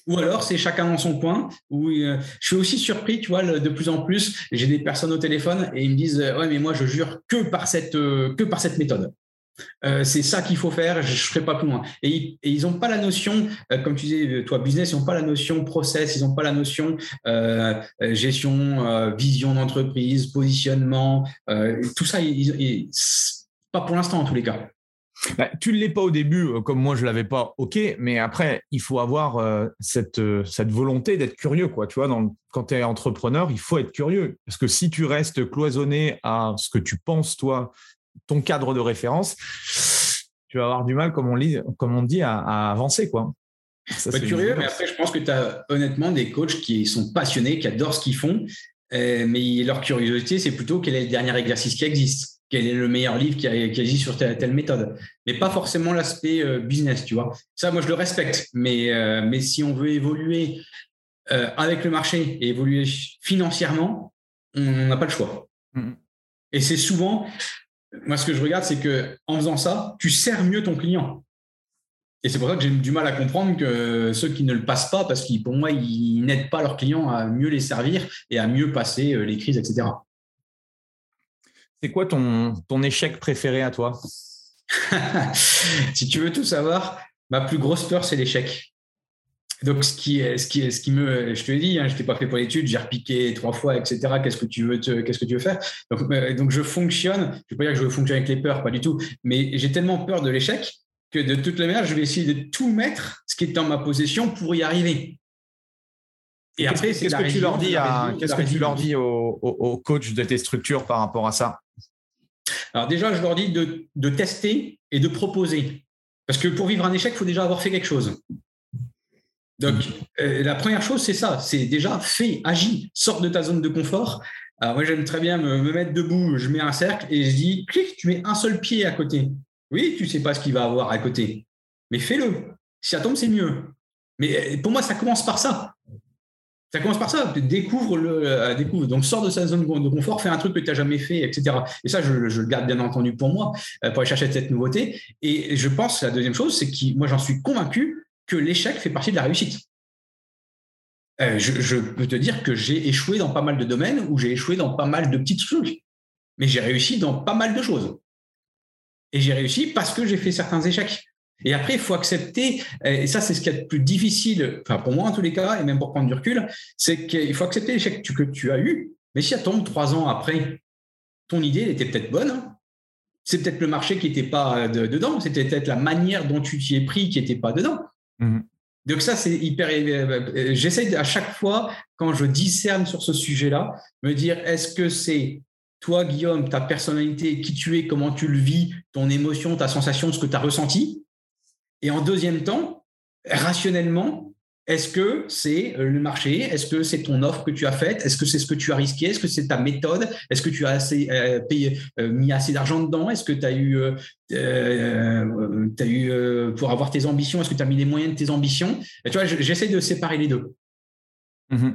Ou alors, c'est chacun dans son coin. Où, euh, je suis aussi surpris, tu vois, de plus en plus, j'ai des personnes au téléphone et ils me disent Ouais, mais moi, je jure que par cette, euh, que par cette méthode. Euh, c'est ça qu'il faut faire, je ne ferai pas plus loin. Et, ils n'ont pas la notion, comme tu disais, toi, business, ils n'ont pas la notion process, ils n'ont pas la notion gestion, vision d'entreprise, positionnement, tout ça, pas pour l'instant en tous les cas. Bah, tu ne l'es pas au début, euh, comme moi je ne l'avais pas, ok, mais après, il faut avoir euh, cette, euh, cette volonté d'être curieux. Quoi. Tu vois, dans quand tu es entrepreneur, il faut être curieux. Parce que si tu restes cloisonné à ce que tu penses, toi, ton cadre de référence, tu vas avoir du mal, comme on, lit, comme on dit, à, avancer. Quoi. Ça, curieux, mais après, je pense que tu as honnêtement des coachs qui sont passionnés, qui adorent ce qu'ils font, mais leur curiosité, c'est plutôt quel est le dernier exercice qui existe quel est le meilleur livre qui, agit sur telle, telle, méthode, mais pas forcément l'aspect euh, business, tu vois. Ça, moi, je le respecte, mais, euh, mais si on veut évoluer euh, avec le marché et évoluer financièrement, on n'a pas le choix. Et c'est souvent, moi, ce que je regarde, c'est que en faisant ça, tu sers mieux ton client. Et c'est pour ça que j'ai du mal à comprendre que ceux qui ne le passent pas, parce qu'ils, pour moi, ils n'aident pas leurs clients à mieux les servir et à mieux passer les crises, etc. C'est quoi ton, ton échec préféré à toi? Si tu veux tout savoir, ma plus grosse peur, c'est l'échec. Donc, ce qui, ce qui, ce qui me, je te l'ai dit, hein, je n'étais pas fait pour l'étude, j'ai repiqué trois fois, etc. Qu'est-ce que tu veux, qu'est-ce que tu veux faire? Donc, euh, donc, je fonctionne. Je ne veux pas dire que je fonctionne avec les peurs, pas du tout. Mais j'ai tellement peur de l'échec que de toute la manière, je vais essayer de tout mettre, ce qui est en ma possession, pour y arriver. Et après, qu'est-ce que tu leur dis, qu'est-ce que tu leur dis aux, aux coachs de tes structures par rapport à ça? Alors déjà, je leur dis de, tester et de proposer. Parce que pour vivre un échec, il faut déjà avoir fait quelque chose. Donc, euh, la première chose, c'est ça, c'est déjà fais, agis, sors de ta zone de confort. Alors moi, j'aime très bien me, mettre debout, je mets un cercle et je dis, clic, tu mets un seul pied à côté. Oui, tu ne sais pas ce qu'il va avoir à côté, mais fais-le. Si ça tombe, c'est mieux. Mais euh, pour moi, ça commence par ça. Ça commence par ça, découvre le, euh, découvre. Donc, sors de sa zone de confort, fais un truc que tu n'as jamais fait, etc. Et ça, je, le garde bien entendu pour moi, pour aller chercher cette nouveauté. Et je pense, la deuxième chose, c'est que moi, j'en suis convaincu l'échec fait partie de la réussite. Euh, je, peux te dire que j'ai échoué dans pas mal de domaines ou j'ai échoué dans pas mal de petites choses. Mais j'ai réussi dans pas mal de choses. Et j'ai réussi parce que j'ai fait certains échecs. Et après, il faut accepter, et ça c'est ce qui est le plus difficile, pour moi en tous les cas, et même pour prendre du recul, c'est qu'il faut accepter l'échec que tu as eu, mais si ça tombe trois ans après, ton idée elle était peut-être bonne, c'est peut-être le marché qui n'était pas dedans, c'était peut-être la manière dont tu t'y es pris qui n'était pas dedans. Mmh. Donc ça, c'est hyper... Euh, j'essaie à chaque fois, quand je discerne sur ce sujet-là, me dire, est-ce que c'est toi, Guillaume, ta personnalité, qui tu es, comment tu le vis, ton émotion, ta sensation, ce que tu as ressenti, et en deuxième temps, rationnellement, est-ce que c'est euh, le marché? Est-ce que c'est ton offre que tu as faite? Est-ce que c'est ce que tu as risqué? Est-ce que c'est ta méthode? Est-ce que tu as assez, euh, payé, euh, mis assez d'argent dedans? Est-ce que tu as eu, as eu pour avoir tes ambitions Est-ce que tu as mis les moyens de tes ambitions? Tu vois, j'essaie de séparer les deux. Mmh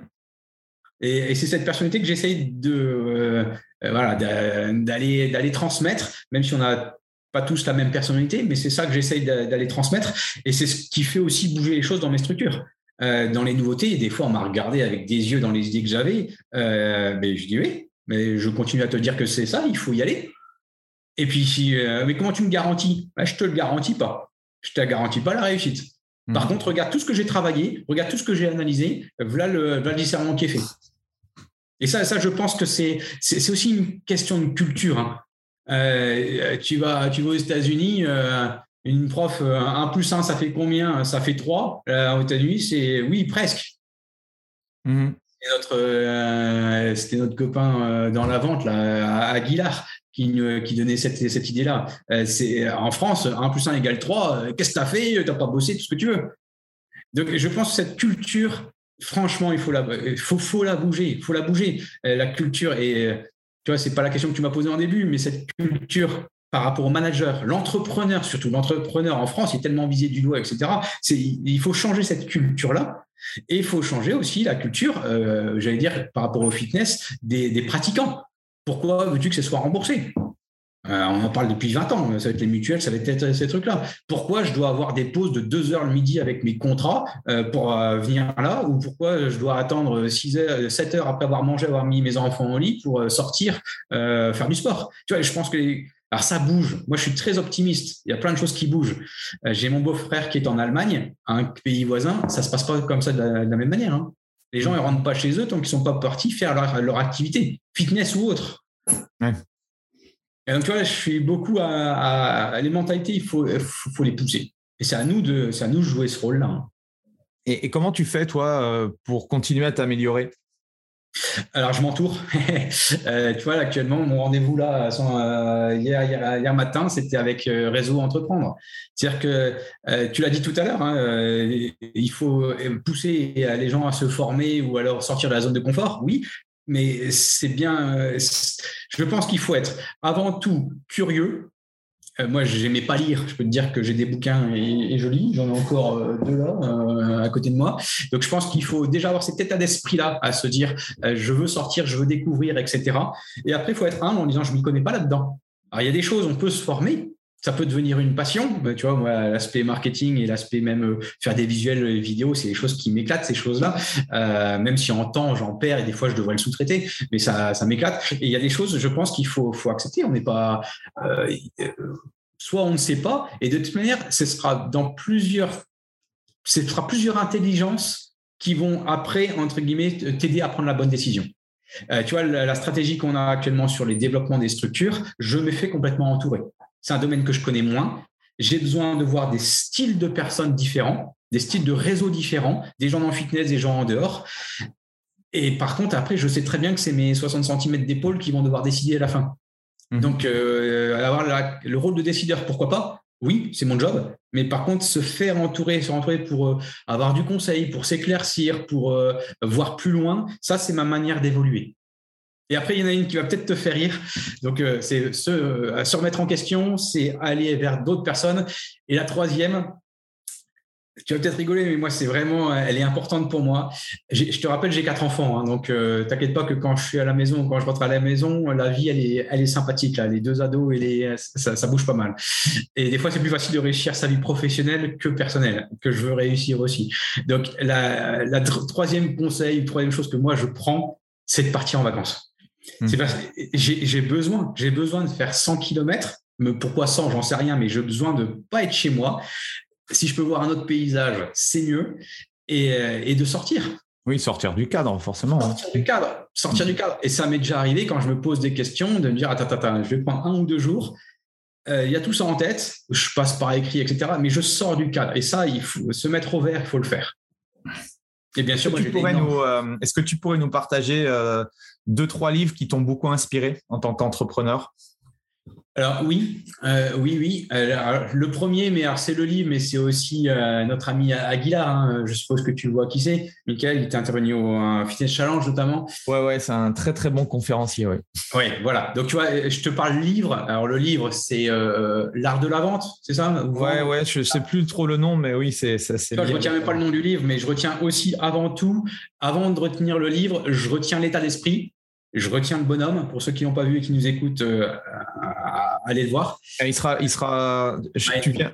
et, c'est cette personnalité que j'essaie de voilà d'aller d'aller transmettre, même si on a pas tous la même personnalité, mais c'est ça que j'essaye d'aller transmettre. Et c'est ce qui fait aussi bouger les choses dans mes structures. Euh, dans les nouveautés, des fois, on m'a regardé avec des yeux dans les idées que j'avais. Euh, mais je dis oui, mais je continue à te dire que c'est ça, il faut y aller. Et puis, si, euh, mais comment tu me garantis? Bah, Je te le garantis pas. Je te garantis pas la réussite. Par mmh. contre, regarde tout ce que j'ai travaillé, regarde tout ce que j'ai analysé, voilà le, le, discernement qui est fait. Et ça, ça je pense que c'est aussi une question de culture. Hein. Tu, vas, tu vas aux États-Unis, une prof, 1 euh, plus 1, ça fait combien? Ça fait 3. aux États-Unis, c'est oui, presque. Mm-hmm. C'était notre, notre, copain dans la vente, là, Aguilar, qui, qui donnait cette, cette idée-là. c'est en France, 1 plus 1 égale 3. Qu'est-ce que tu as fait? Tu n'as pas bossé, tout ce que tu veux. Donc, je pense que cette culture, franchement, il faut la, faut, faut la bouger. Il faut la bouger. La culture, et tu vois, c'est pas la question que tu m'as posée en début, mais cette culture par rapport au manager, l'entrepreneur, surtout l'entrepreneur en France est tellement visé du doigt, etc. Il faut changer cette culture-là. Et il faut changer aussi la culture, euh, j'allais dire, par rapport au fitness, des, pratiquants. Pourquoi veux-tu que ce soit remboursé? Euh, on en parle depuis 20 ans, ça va être les mutuelles, ça va être ces trucs-là. Pourquoi je dois avoir des pauses de 2 heures le midi avec mes contrats euh, pour venir là? Ou pourquoi je dois attendre 6 heures, 7 heures après avoir mangé, avoir mis mes enfants au lit pour sortir faire du sport? Tu vois, je pense que les, alors ça bouge. Moi, je suis très optimiste. Il y a plein de choses qui bougent. Euh, j'ai mon beau-frère qui est en Allemagne, un pays voisin. Ça se passe pas comme ça de la, même manière. Hein. Les gens ne rentrent pas chez eux tant qu'ils sont pas partis faire leur, activité, fitness ou autre. Et donc, tu vois, je suis beaucoup à, les mentalités. Il faut, faut, les pousser. Et c'est à nous de, à nous de jouer ce rôle-là. Hein. Et, et, comment tu fais, toi, euh, pour continuer à t'améliorer? Alors, je m'entoure. Euh, tu vois, actuellement, mon rendez-vous là, euh, hier, matin, c'était avec euh, Réseau Entreprendre. C'est-à-dire que, tu l'as dit tout à l'heure, hein, il faut pousser les gens à se former ou alors sortir de la zone de confort, oui, mais c'est bien. Je pense qu'il faut être avant tout curieux, euh, moi, j'aimais pas lire. Je peux te dire que j'ai des bouquins et, je lis. J'en ai encore euh, deux là euh, à côté de moi. Donc, je pense qu'il faut déjà avoir cet état d'esprit-là à se dire je veux sortir, je veux découvrir, etc. Et après, il faut être humble en disant je m'y connais pas là-dedans. Alors, il y a des choses, on peut se former. Ça peut devenir une passion. Tu vois, moi, l'aspect marketing et l'aspect même faire des visuels vidéos, c'est des choses qui m'éclatent, ces choses-là. même si en temps, j'en perds et des fois, je devrais le sous-traiter, mais ça, m'éclate. Et il y a des choses, je pense qu'il faut, accepter. On n'est pas soit on ne sait pas, et de toute manière, ce sera dans plusieurs, ce sera plusieurs intelligences qui vont après, entre guillemets, t'aider à prendre la bonne décision. Euh, tu vois, la, stratégie qu'on a actuellement sur les développements des structures, je me fais complètement entourer. C'est un domaine que je connais moins. J'ai besoin de voir des styles de personnes différents, des styles de réseaux différents, des gens dans le fitness, des gens en dehors. Et par contre, après, je sais très bien que c'est mes 60 cm d'épaule qui vont devoir décider à la fin. Mhm. Donc, euh, avoir le rôle de décideur, pourquoi pas? Oui, c'est mon job. Mais par contre, se faire entourer, se entourer pour euh, avoir du conseil, pour s'éclaircir, pour euh, voir plus loin, ça, c'est ma manière d'évoluer. Et après, il y en a une qui va peut-être te faire rire. Donc, c'est se, se remettre en question, c'est aller vers d'autres personnes. Et la troisième, tu vas peut-être rigoler, mais moi, c'est vraiment, elle est importante pour moi. Je te rappelle, j'ai quatre enfants, hein, donc euh, t'inquiète pas que quand je suis à la maison, quand je rentre à la maison, la vie, elle est, elle est sympathique. Là. Les deux ados, et les, ça, ça bouge pas mal. Et des fois, c'est plus facile de réussir sa vie professionnelle que personnelle, que je veux réussir aussi. Donc, la, la troisième conseil, troisième chose que moi, je prends, c'est de partir en vacances. Mmh. J'ai besoin, j'ai besoin de faire 100 km pourquoi 100, j'en sais rien, mais j'ai besoin de pas être chez moi, si je peux voir un autre paysage, c'est mieux. Et, euh, de sortir. Oui, sortir du cadre, forcément. Hein. Sortir du cadre, sortir du cadre. Et ça m'est déjà arrivé quand je me pose des questions de me dire, attends, attends, je vais prendre un ou deux jours. Euh, il y a tout ça en tête, je passe par écrit, etc. Mais je sors du cadre. Et ça, il faut se mettre au vert, il faut le faire. Et bien sûr, euh, est-ce que tu pourrais nous partager deux, trois livres qui t'ont beaucoup inspiré en tant qu'entrepreneur? Alors oui, euh, oui, oui. le premier, mais c'est le livre, mais c'est aussi euh, notre ami Aguilar. Hein. Je suppose que tu vois qui c'est. Michael, il était intervenu au Fitness Challenge notamment. Ouais, ouais, c'est un très très bon conférencier, ouais. Ouais, voilà. Donc tu vois, je te parle livre. Alors le livre, c'est euh, l'art de la vente, c'est ça? Ouais, ouais. Je sais plus trop le nom, mais oui, c'est ça. Je retiens même pas le nom du livre, mais je retiens aussi avant tout, avant de retenir le livre, je retiens l'état d'esprit je retiens le bonhomme. Pour ceux qui n'ont pas vu et qui nous écoutent, euh, allez le voir. il sera, il sera.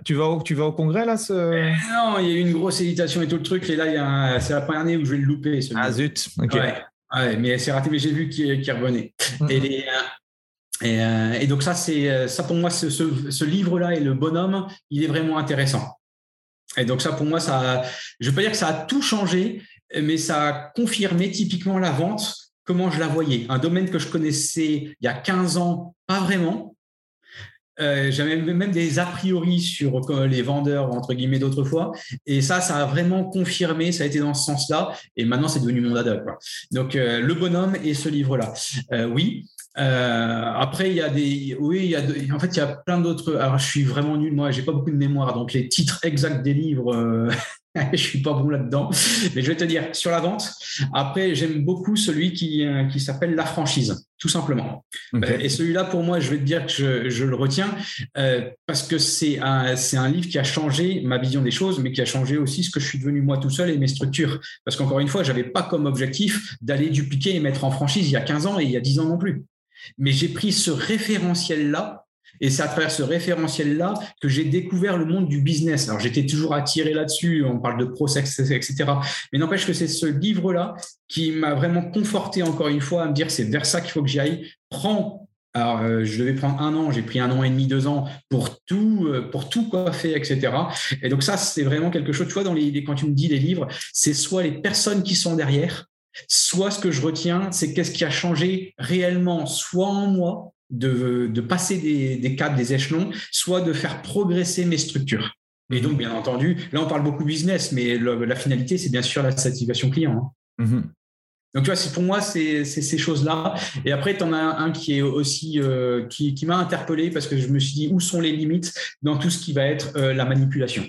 Tu, vas au, tu vas au congrès là ce... Eh non, il y a eu une grosse hésitation et tout le truc. Et là, c'est la première année où je vais le louper. ah zut. Ok. mais c'est raté. Mais j'ai vu qu'il revenait. Mm-hmm. Euh, et, donc ça, c'est euh, ça pour moi, ce, ce livre-là et le bonhomme, il est vraiment intéressant. Et donc ça, pour moi, ça, je peux pas dire que ça a tout changé, mais ça a confirmé typiquement la vente comment je la voyais. Un domaine que je connaissais il y a 15 ans, pas vraiment. Euh, j'avais même des a priori sur euh, les vendeurs, entre guillemets, d'autrefois. Et ça, ça a vraiment confirmé, ça a été dans ce sens-là. Et maintenant, c'est devenu mon dada. Donc, euh, le bonhomme et ce livre-là. oui. après, il y a des, oui, il y a en fait, il y a plein d'autres. Alors, je suis vraiment nul. Moi, j'ai pas beaucoup de mémoire, donc les titres exacts des livres, je suis pas bon là-dedans, mais je vais te dire sur la vente. Après, j'aime beaucoup celui qui, euh, qui s'appelle la franchise, tout simplement. Euh, et celui-là, pour moi, je vais te dire que je, je le retiens euh, parce que c'est un, c'est un livre qui a changé ma vision des choses, mais qui a changé aussi ce que je suis devenu moi tout seul et mes structures. Parce qu'encore une fois, j'avais pas comme objectif d'aller dupliquer et mettre en franchise il y a 15 ans et il y a 10 ans non plus. Mais j'ai pris ce référentiel-là et c'est à travers ce référentiel-là que j'ai découvert le monde du business. Alors, j'étais toujours attiré là-dessus. On parle de process, etc. Mais n'empêche que c'est ce livre-là qui m'a vraiment conforté encore une fois à me dire c'est vers ça qu'il faut que j'y aille. Prends alors, euh, je devais prendre un an, j'ai pris un an et demi, deux ans pour tout, euh, pour tout coiffer, etc. Et donc ça, c'est vraiment quelque chose. Tu vois, quand tu me dis les livres, c'est soit les personnes qui sont derrière, soit ce que je retiens, c'est qu'est-ce qui a changé réellement, soit en moi, de, passer des, des caps, des échelons, soit de faire progresser mes structures. Et donc, bien entendu, là, on parle beaucoup business, mais la finalité, c'est bien sûr la satisfaction client. Hein. Mm-hmm. Donc, tu vois, pour moi, c'est ces choses-là. Et après, tu en as un qui est aussi euh, qui, m'a interpellé parce que je me suis dit où sont les limites dans tout ce qui va être euh, la manipulation?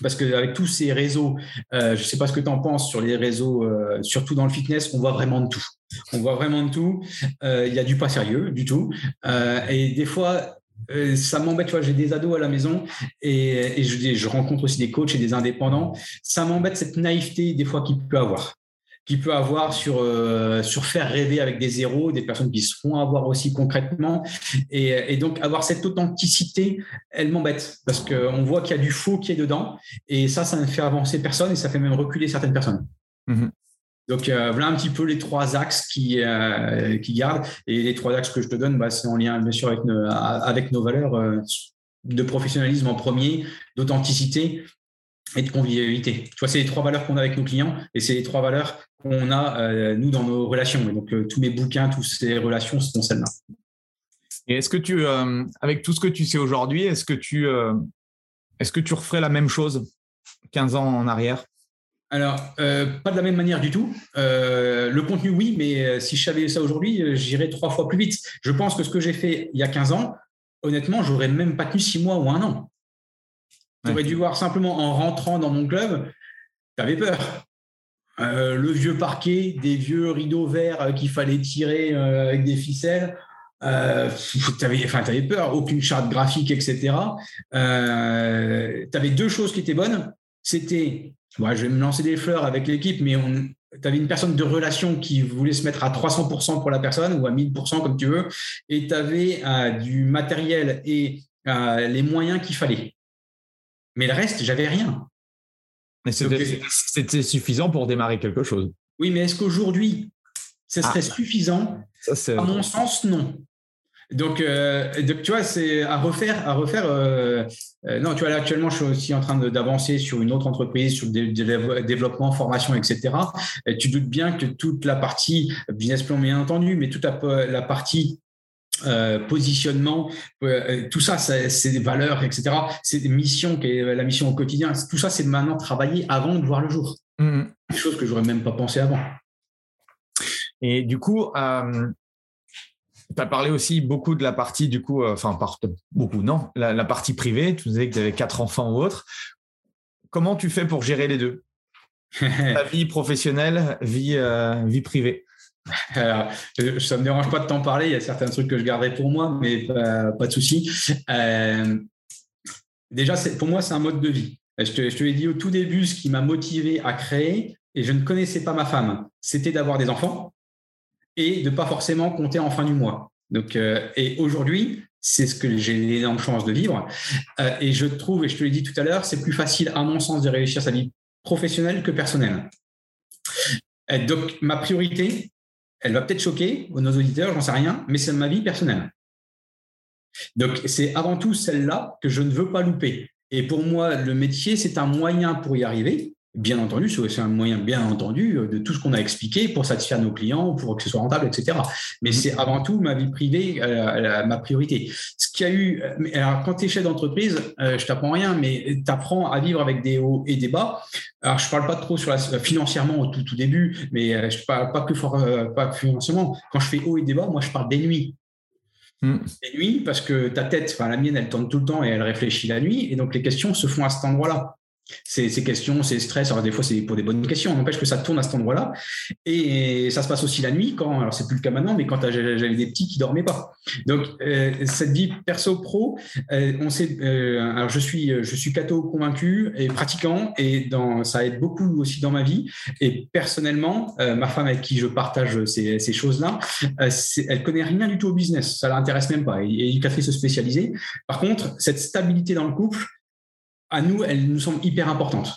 Parce qu'avec tous ces réseaux, euh, je ne sais pas ce que tu en penses sur les réseaux, euh, surtout dans le fitness, on voit vraiment de tout. On voit vraiment de tout. Euh, il y a du pas sérieux, du tout. et des fois, ça m'embête, tu vois, j'ai des ados à la maison et, je, je, rencontre aussi des coachs et des indépendants. Ça m'embête cette naïveté des fois qu'il peut avoir qu'il peut avoir sur, euh, sur faire rêver avec des zéros, des personnes qui se font avoir aussi concrètement. Et, donc, avoir cette authenticité, elle m'embête parce qu'on voit qu'il y a du faux qui est dedans. Et ça, ça ne fait avancer personne et ça fait même reculer certaines personnes. Mm-hmm. Donc, euh, voilà un petit peu les trois axes qui, euh, qui gardent. Et les trois axes que je te donne, bah, c'est en lien, bien sûr, avec nos, avec nos valeurs de professionnalisme en premier, d'authenticité et de convivialité. Tu vois, c'est les trois valeurs qu'on a avec nos clients et c'est les trois valeurs qu'on a, euh, nous, dans nos relations. Et donc, euh, tous mes bouquins, toutes ces relations sont celles-là. Et est-ce que tu, euh, avec tout ce que tu sais aujourd'hui, est-ce que tu, est-ce que tu referais la même chose 15 ans en arrière? Alors, pas de la même manière du tout. le contenu, oui, mais si je savais ça aujourd'hui, j'irais trois fois plus vite. Je pense que ce que j'ai fait il y a 15 ans, honnêtement, j'aurais même pas tenu six mois ou un an. Tu aurais dû voir simplement en rentrant dans mon club, tu avais peur. Euh, le vieux parquet, des vieux rideaux verts euh, qu'il fallait tirer euh, avec des ficelles. tu avais, enfin, avais peur, aucune charte graphique, etc. tu avais deux choses qui étaient bonnes. C'était, moi, je vais me lancer des fleurs avec l'équipe, mais tu avais une personne de relation qui voulait se mettre à 300% pour la personne ou à 1000% comme tu veux, et tu avais du matériel et les moyens qu'il fallait. Mais le reste, j'avais rien. C'était suffisant pour démarrer quelque chose. Oui, mais est-ce qu'aujourd'hui, ce serait ah. suffisant À mon sens, non. Donc, euh, tu vois, c'est à refaire, à refaire. Euh, euh, non, tu vois, là, actuellement, je suis aussi en train d'avancer sur une autre entreprise, sur le développement, formation, etc. Et tu doutes bien que toute la partie business plan, bien entendu, mais toute la partie euh, positionnement, euh, tout ça, c'est des valeurs, etc. C'est des missions, qui est la mission au quotidien. Tout ça, c'est maintenant travailler avant de voir le jour. Mmh. Chose que j'aurais même pas pensé avant. Et du coup, euh, tu as parlé aussi beaucoup de la partie, du coup, enfin, beaucoup, non, la, partie privée. Tu disais que tu avais quatre enfants ou autre. Comment tu fais pour gérer les deux? Ta vie professionnelle, vie, vie privée? ça me dérange pas de t'en parler. Il y a certains trucs que je garderai pour moi, mais pas, de souci. Euh, déjà, pour moi, c'est un mode de vie. Je te, l'ai dit au tout début, ce qui m'a motivé à créer, et je ne connaissais pas ma femme, c'était d'avoir des enfants et de pas forcément compter en fin du mois. Donc, euh, et aujourd'hui, c'est ce que j'ai l'énorme chance de vivre. Euh, et je trouve, et je te l'ai dit tout à l'heure, c'est plus facile, à mon sens, de réussir sa vie professionnelle que personnelle. donc, ma priorité, elle va peut-être choquer nos auditeurs, j'en sais rien, mais c'est ma vie personnelle. Donc, c'est avant tout celle-là que je ne veux pas louper. Et pour moi, le métier, c'est un moyen pour y arriver. Bien entendu, c'est un moyen bien entendu de tout ce qu'on a expliqué pour satisfaire nos clients, pour que ce soit rentable, etc. Mais mmh. c'est avant tout ma vie privée, ma priorité. Ce qu'il y a eu, alors quand tu es chef d'entreprise, je t'apprends rien, mais tu apprends à vivre avec des hauts et des bas. Alors je parle pas trop sur la, financièrement au tout, tout début, mais je parle pas que for, pas financièrement. Quand je fais haut et des bas, moi je parle des nuits. Mm. Les nuits, parce que ta tête, enfin la mienne, elle tourne tout le temps et elle réfléchit la nuit, et donc les questions se font à cet endroit-là ces, questions, ces stress. Alors, des fois, c'est pour des bonnes questions. On n'empêche que ça tourne à cet endroit-là. Et ça se passe aussi la nuit, quand, alors c'est plus le cas maintenant, mais quand j'avais des petits qui dormaient pas. Donc, euh, cette vie perso-pro, euh, on sait, euh, alors je suis, je suis catho convaincu et pratiquant, et ça aide beaucoup aussi dans ma vie. Et personnellement, ma femme avec qui je partage ces, choses-là, elle connaît rien du tout au business. Ça l'intéresse même pas. Et, il a fait se spécialiser. Par contre, cette stabilité dans le couple, à nous, elle nous semble hyper importante.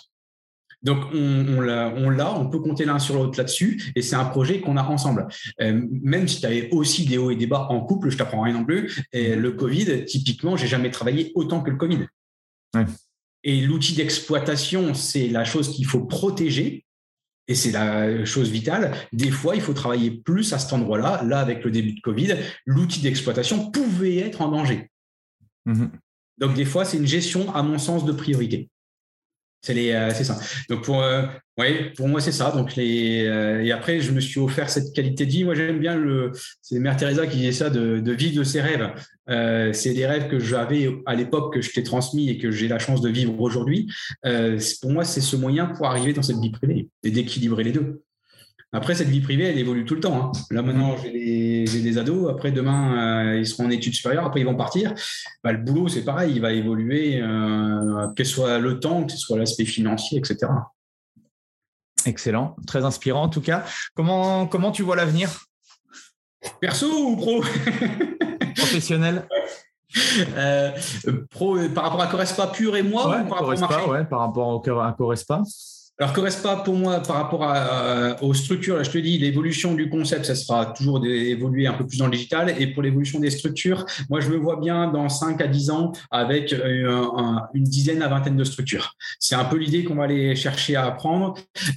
Donc, on, l'a, on, peut compter l'un sur l'autre là-dessus, et c'est un projet qu'on a ensemble. Euh, même si tu avais aussi des hauts et des bas en couple, je t'apprends rien non plus. Et le Covid, typiquement, j'ai jamais travaillé autant que le Covid. Et l'outil d'exploitation, c'est la chose qu'il faut protéger. Et c'est la chose vitale. Des fois, il faut travailler plus à cet endroit-là. Là, avec le début de Covid, l'outil d'exploitation pouvait être en danger. Mm-hmm. Donc, des fois, c'est une gestion, à mon sens, de priorité. C'est euh, ça. Donc, pour, euh, pour moi, c'est ça. Donc, euh, et après, je me suis offert cette qualité de vie. Moi, j'aime bien le. C'est Mère Teresa qui disait ça, de, de vivre de ses rêves. c'est des rêves que j'avais à l'époque, que je t'ai transmis et que j'ai la chance de vivre aujourd'hui. pour moi, c'est ce moyen pour arriver dans cette vie privée et d'équilibrer les deux. Après, cette vie privée, elle évolue tout le temps. Hein. Là, maintenant, j'ai des, ados. Après, demain, euh, ils seront en études supérieures. Après, ils vont partir. Bah, le boulot, c'est pareil. Il va évoluer, euh, que ce soit le temps, que ce soit l'aspect financier, etc. Excellent. Très inspirant, en tout cas. Comment, comment tu vois l'avenir? Perso ou pro? Professionnel euh, pro, par rapport à Correspa pur et moi par, rapport ouais, par rapport à Correspa alors, pas pour moi par rapport à, aux structures? Là, je te dis, l'évolution du concept, ça sera toujours d'évoluer un peu plus dans le digital. Et pour l'évolution des structures, moi, je me vois bien dans 5 à 10 ans avec euh, une dizaine à vingtaine de structures. C'est un peu l'idée qu'on va aller chercher à apprendre.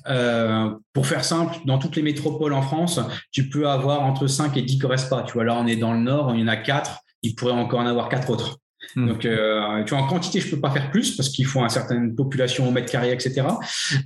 Euh, pour faire simple, dans toutes les métropoles en France, tu peux avoir entre 5 et 10 Correspa. Tu vois, là, on est dans le nord, il y en a 4. Il pourrait encore en avoir quatre autres. Hmm. Donc, euh, tu vois, en quantité, je peux pas faire plus parce qu'il faut une certaine population au mètre carré, etc.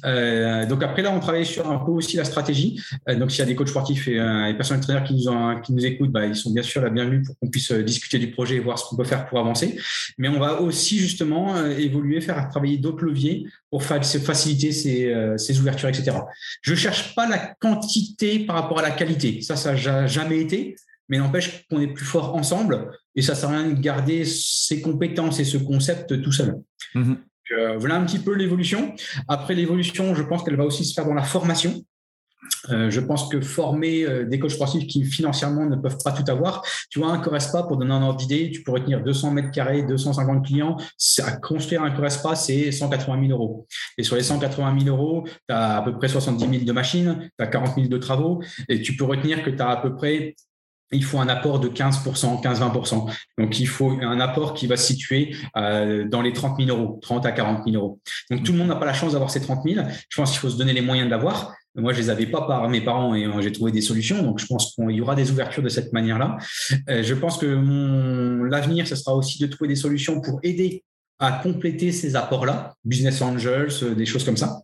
Euh, donc après là, on travaille sur un peu aussi la stratégie. Euh, donc s'il y a des coachs sportifs et, euh, et personnes traîneurs qui nous qui nous écoutent, bah, ils sont bien sûr la bienvenue pour qu'on puisse euh, discuter du projet et voir ce qu'on peut faire pour avancer. Mais on va aussi justement euh, évoluer, faire travailler d'autres leviers pour faciliter ces, ces, ouvertures, etc. Je cherche pas la quantité par rapport à la qualité. Ça, ça n'a jamais été mais n'empêche qu'on est plus fort ensemble et ça sert à rien de garder ses compétences et ce concept tout seul. Mhm. Euh, voilà un petit peu l'évolution. Après l'évolution, je pense qu'elle va aussi se faire dans la formation. Euh, je pense que former euh, des coachs sportifs qui financièrement ne peuvent pas tout avoir, tu vois, un Correspa, pour donner un ordre d'idée, tu pourrais tenir 200 mètres carrés, 250 clients. À construire un Correspa, c'est 180 000 euros. Et sur les 180 000 euros, tu as à peu près 70 000 de machines, tu as 40 000 de travaux, et tu peux retenir que tu as à peu près il faut un apport de 15%, 15-20%. Donc, il faut un apport qui va se situer euh, dans les 30 000 euros, 30 à 40 000 euros. Donc, tout le monde n'a pas la chance d'avoir ces 30 000. Je pense qu'il faut se donner les moyens de l'avoir. Moi, je les avais pas par mes parents et euh, j'ai trouvé des solutions. Donc, je pense qu'il y aura des ouvertures de cette manière-là. Euh, je pense que l'avenir, ce sera aussi de trouver des solutions pour aider à compléter ces apports-là, business angels, des choses comme ça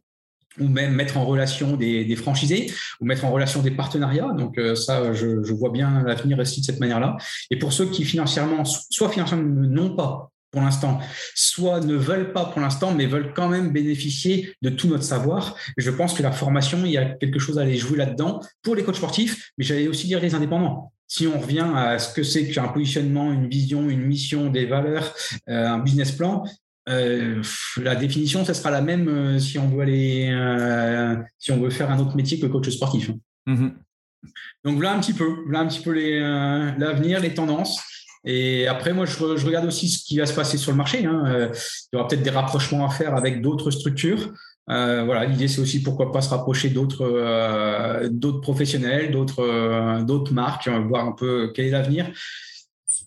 ou même mettre en relation des, franchisés, ou mettre en relation des partenariats. Donc euh, ça, je, vois bien l'avenir aussi de cette manière-là. Et pour ceux qui financièrement, soit financièrement n'ont pas pour l'instant, soit ne veulent pas pour l'instant, mais veulent quand même bénéficier de tout notre savoir. Je pense que la formation, il y a quelque chose à aller jouer là-dedans pour les coachs sportifs, mais j'allais aussi dire les indépendants. Si on revient à ce que c'est qu'un positionnement, une vision, une mission, des valeurs, euh, un business plan, euh, la définition, ce sera la même euh, si on veut aller, euh, si on veut faire un autre métier que coach sportif. Mhm. Donc voilà un petit peu, voilà un petit peu l'avenir, les, tendances. Et après, moi, je, regarde aussi ce qui va se passer sur le marché. Hein. il y aura peut-être des rapprochements à faire avec d'autres structures. voilà, l'idée c'est aussi pourquoi pas se rapprocher d'autres, d'autres professionnels, d'autres, d'autres marques, voir un peu quel est l'avenir.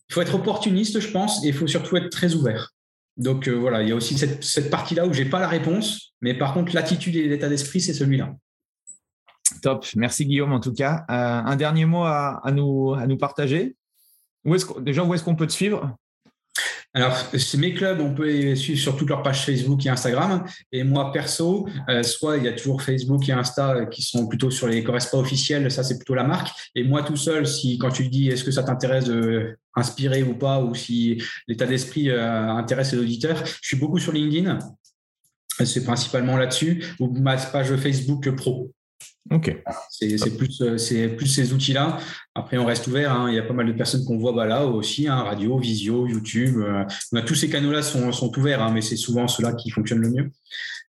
Il faut être opportuniste, je pense, et il faut surtout être très ouvert. Donc voilà, il y a aussi cette, partie-là où j'ai pas la réponse, mais par contre l'attitude et l'état d'esprit, c'est celui-là. Top, merci Guillaume en tout cas. un dernier mot à, nous, à nous partager Déjà, où est-ce qu'on peut te suivre? Alors, mes clubs, on peut les suivre sur toutes leurs pages Facebook et Instagram. Et moi, perso, euh, soit il y a toujours Facebook et Insta qui sont plutôt sur les officiels, ça c'est plutôt la marque. Et moi tout seul, si quand tu dis est-ce que ça t'intéresse de inspirer ou pas, ou si l'état d'esprit euh, intéresse les auditeurs, je suis beaucoup sur LinkedIn. C'est principalement là-dessus, ou ma page Facebook pro. Ok. C'est plus, euh, c'est plus ces outils-là. Après, on reste ouvert. Hein. Il y a pas mal de personnes qu'on voit bah, là aussi, hein, radio, visio, YouTube. Euh, tous ces canaux-là sont, sont ouverts, hein, mais c'est souvent ceux-là qui fonctionnent le mieux.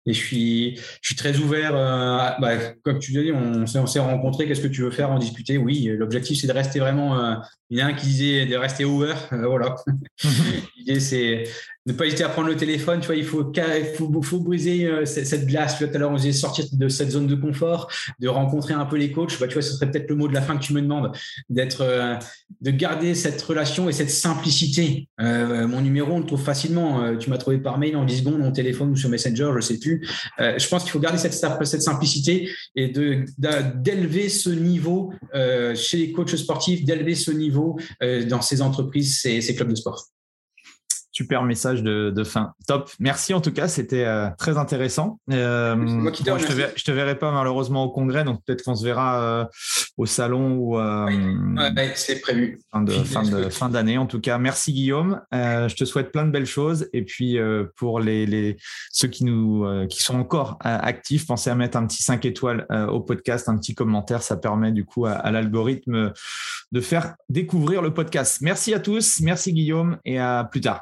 Et je suis, je suis très ouvert. Euh, bah, comme tu dis, on, on s'est rencontrés. Qu'est-ce que tu veux faire En discuter? Oui. L'objectif, c'est de rester vraiment. il y en a un qui disait de rester ouvert. voilà. L'idée, c'est ne pas hésiter à prendre le téléphone. Tu vois, il faut, briser euh, cette, glace. Tout à l'heure, on disait sortir de cette zone de confort, de rencontrer un peu les coachs. Bah, tu vois, ce serait peut-être le mot de la fin que tu me demandes, d'être, euh, de garder cette relation et cette simplicité. Euh, mon numéro, on le trouve facilement. tu m'as trouvé par mail en 10 secondes, mon téléphone ou sur Messenger, je sais plus. je pense qu'il faut garder cette, simplicité et d'élever ce niveau chez les coachs sportifs, d'élever ce niveau dans ces entreprises, ces, ces clubs de sport. Super message de, fin. Top. Merci en tout cas, c'était euh, très intéressant. Euh, moi je, te te verrai pas malheureusement au congrès, donc peut-être qu'on se verra euh, au salon ou c'est prévu. Fin de, fin de fin d'année en tout cas. Merci Guillaume. je te souhaite plein de belles choses et puis pour les, les, ceux qui nous qui sont encore actifs, pensez à mettre un petit 5 étoiles au podcast, un petit commentaire, ça permet du coup à l'algorithme de faire découvrir le podcast. Merci à tous, merci Guillaume et à plus tard.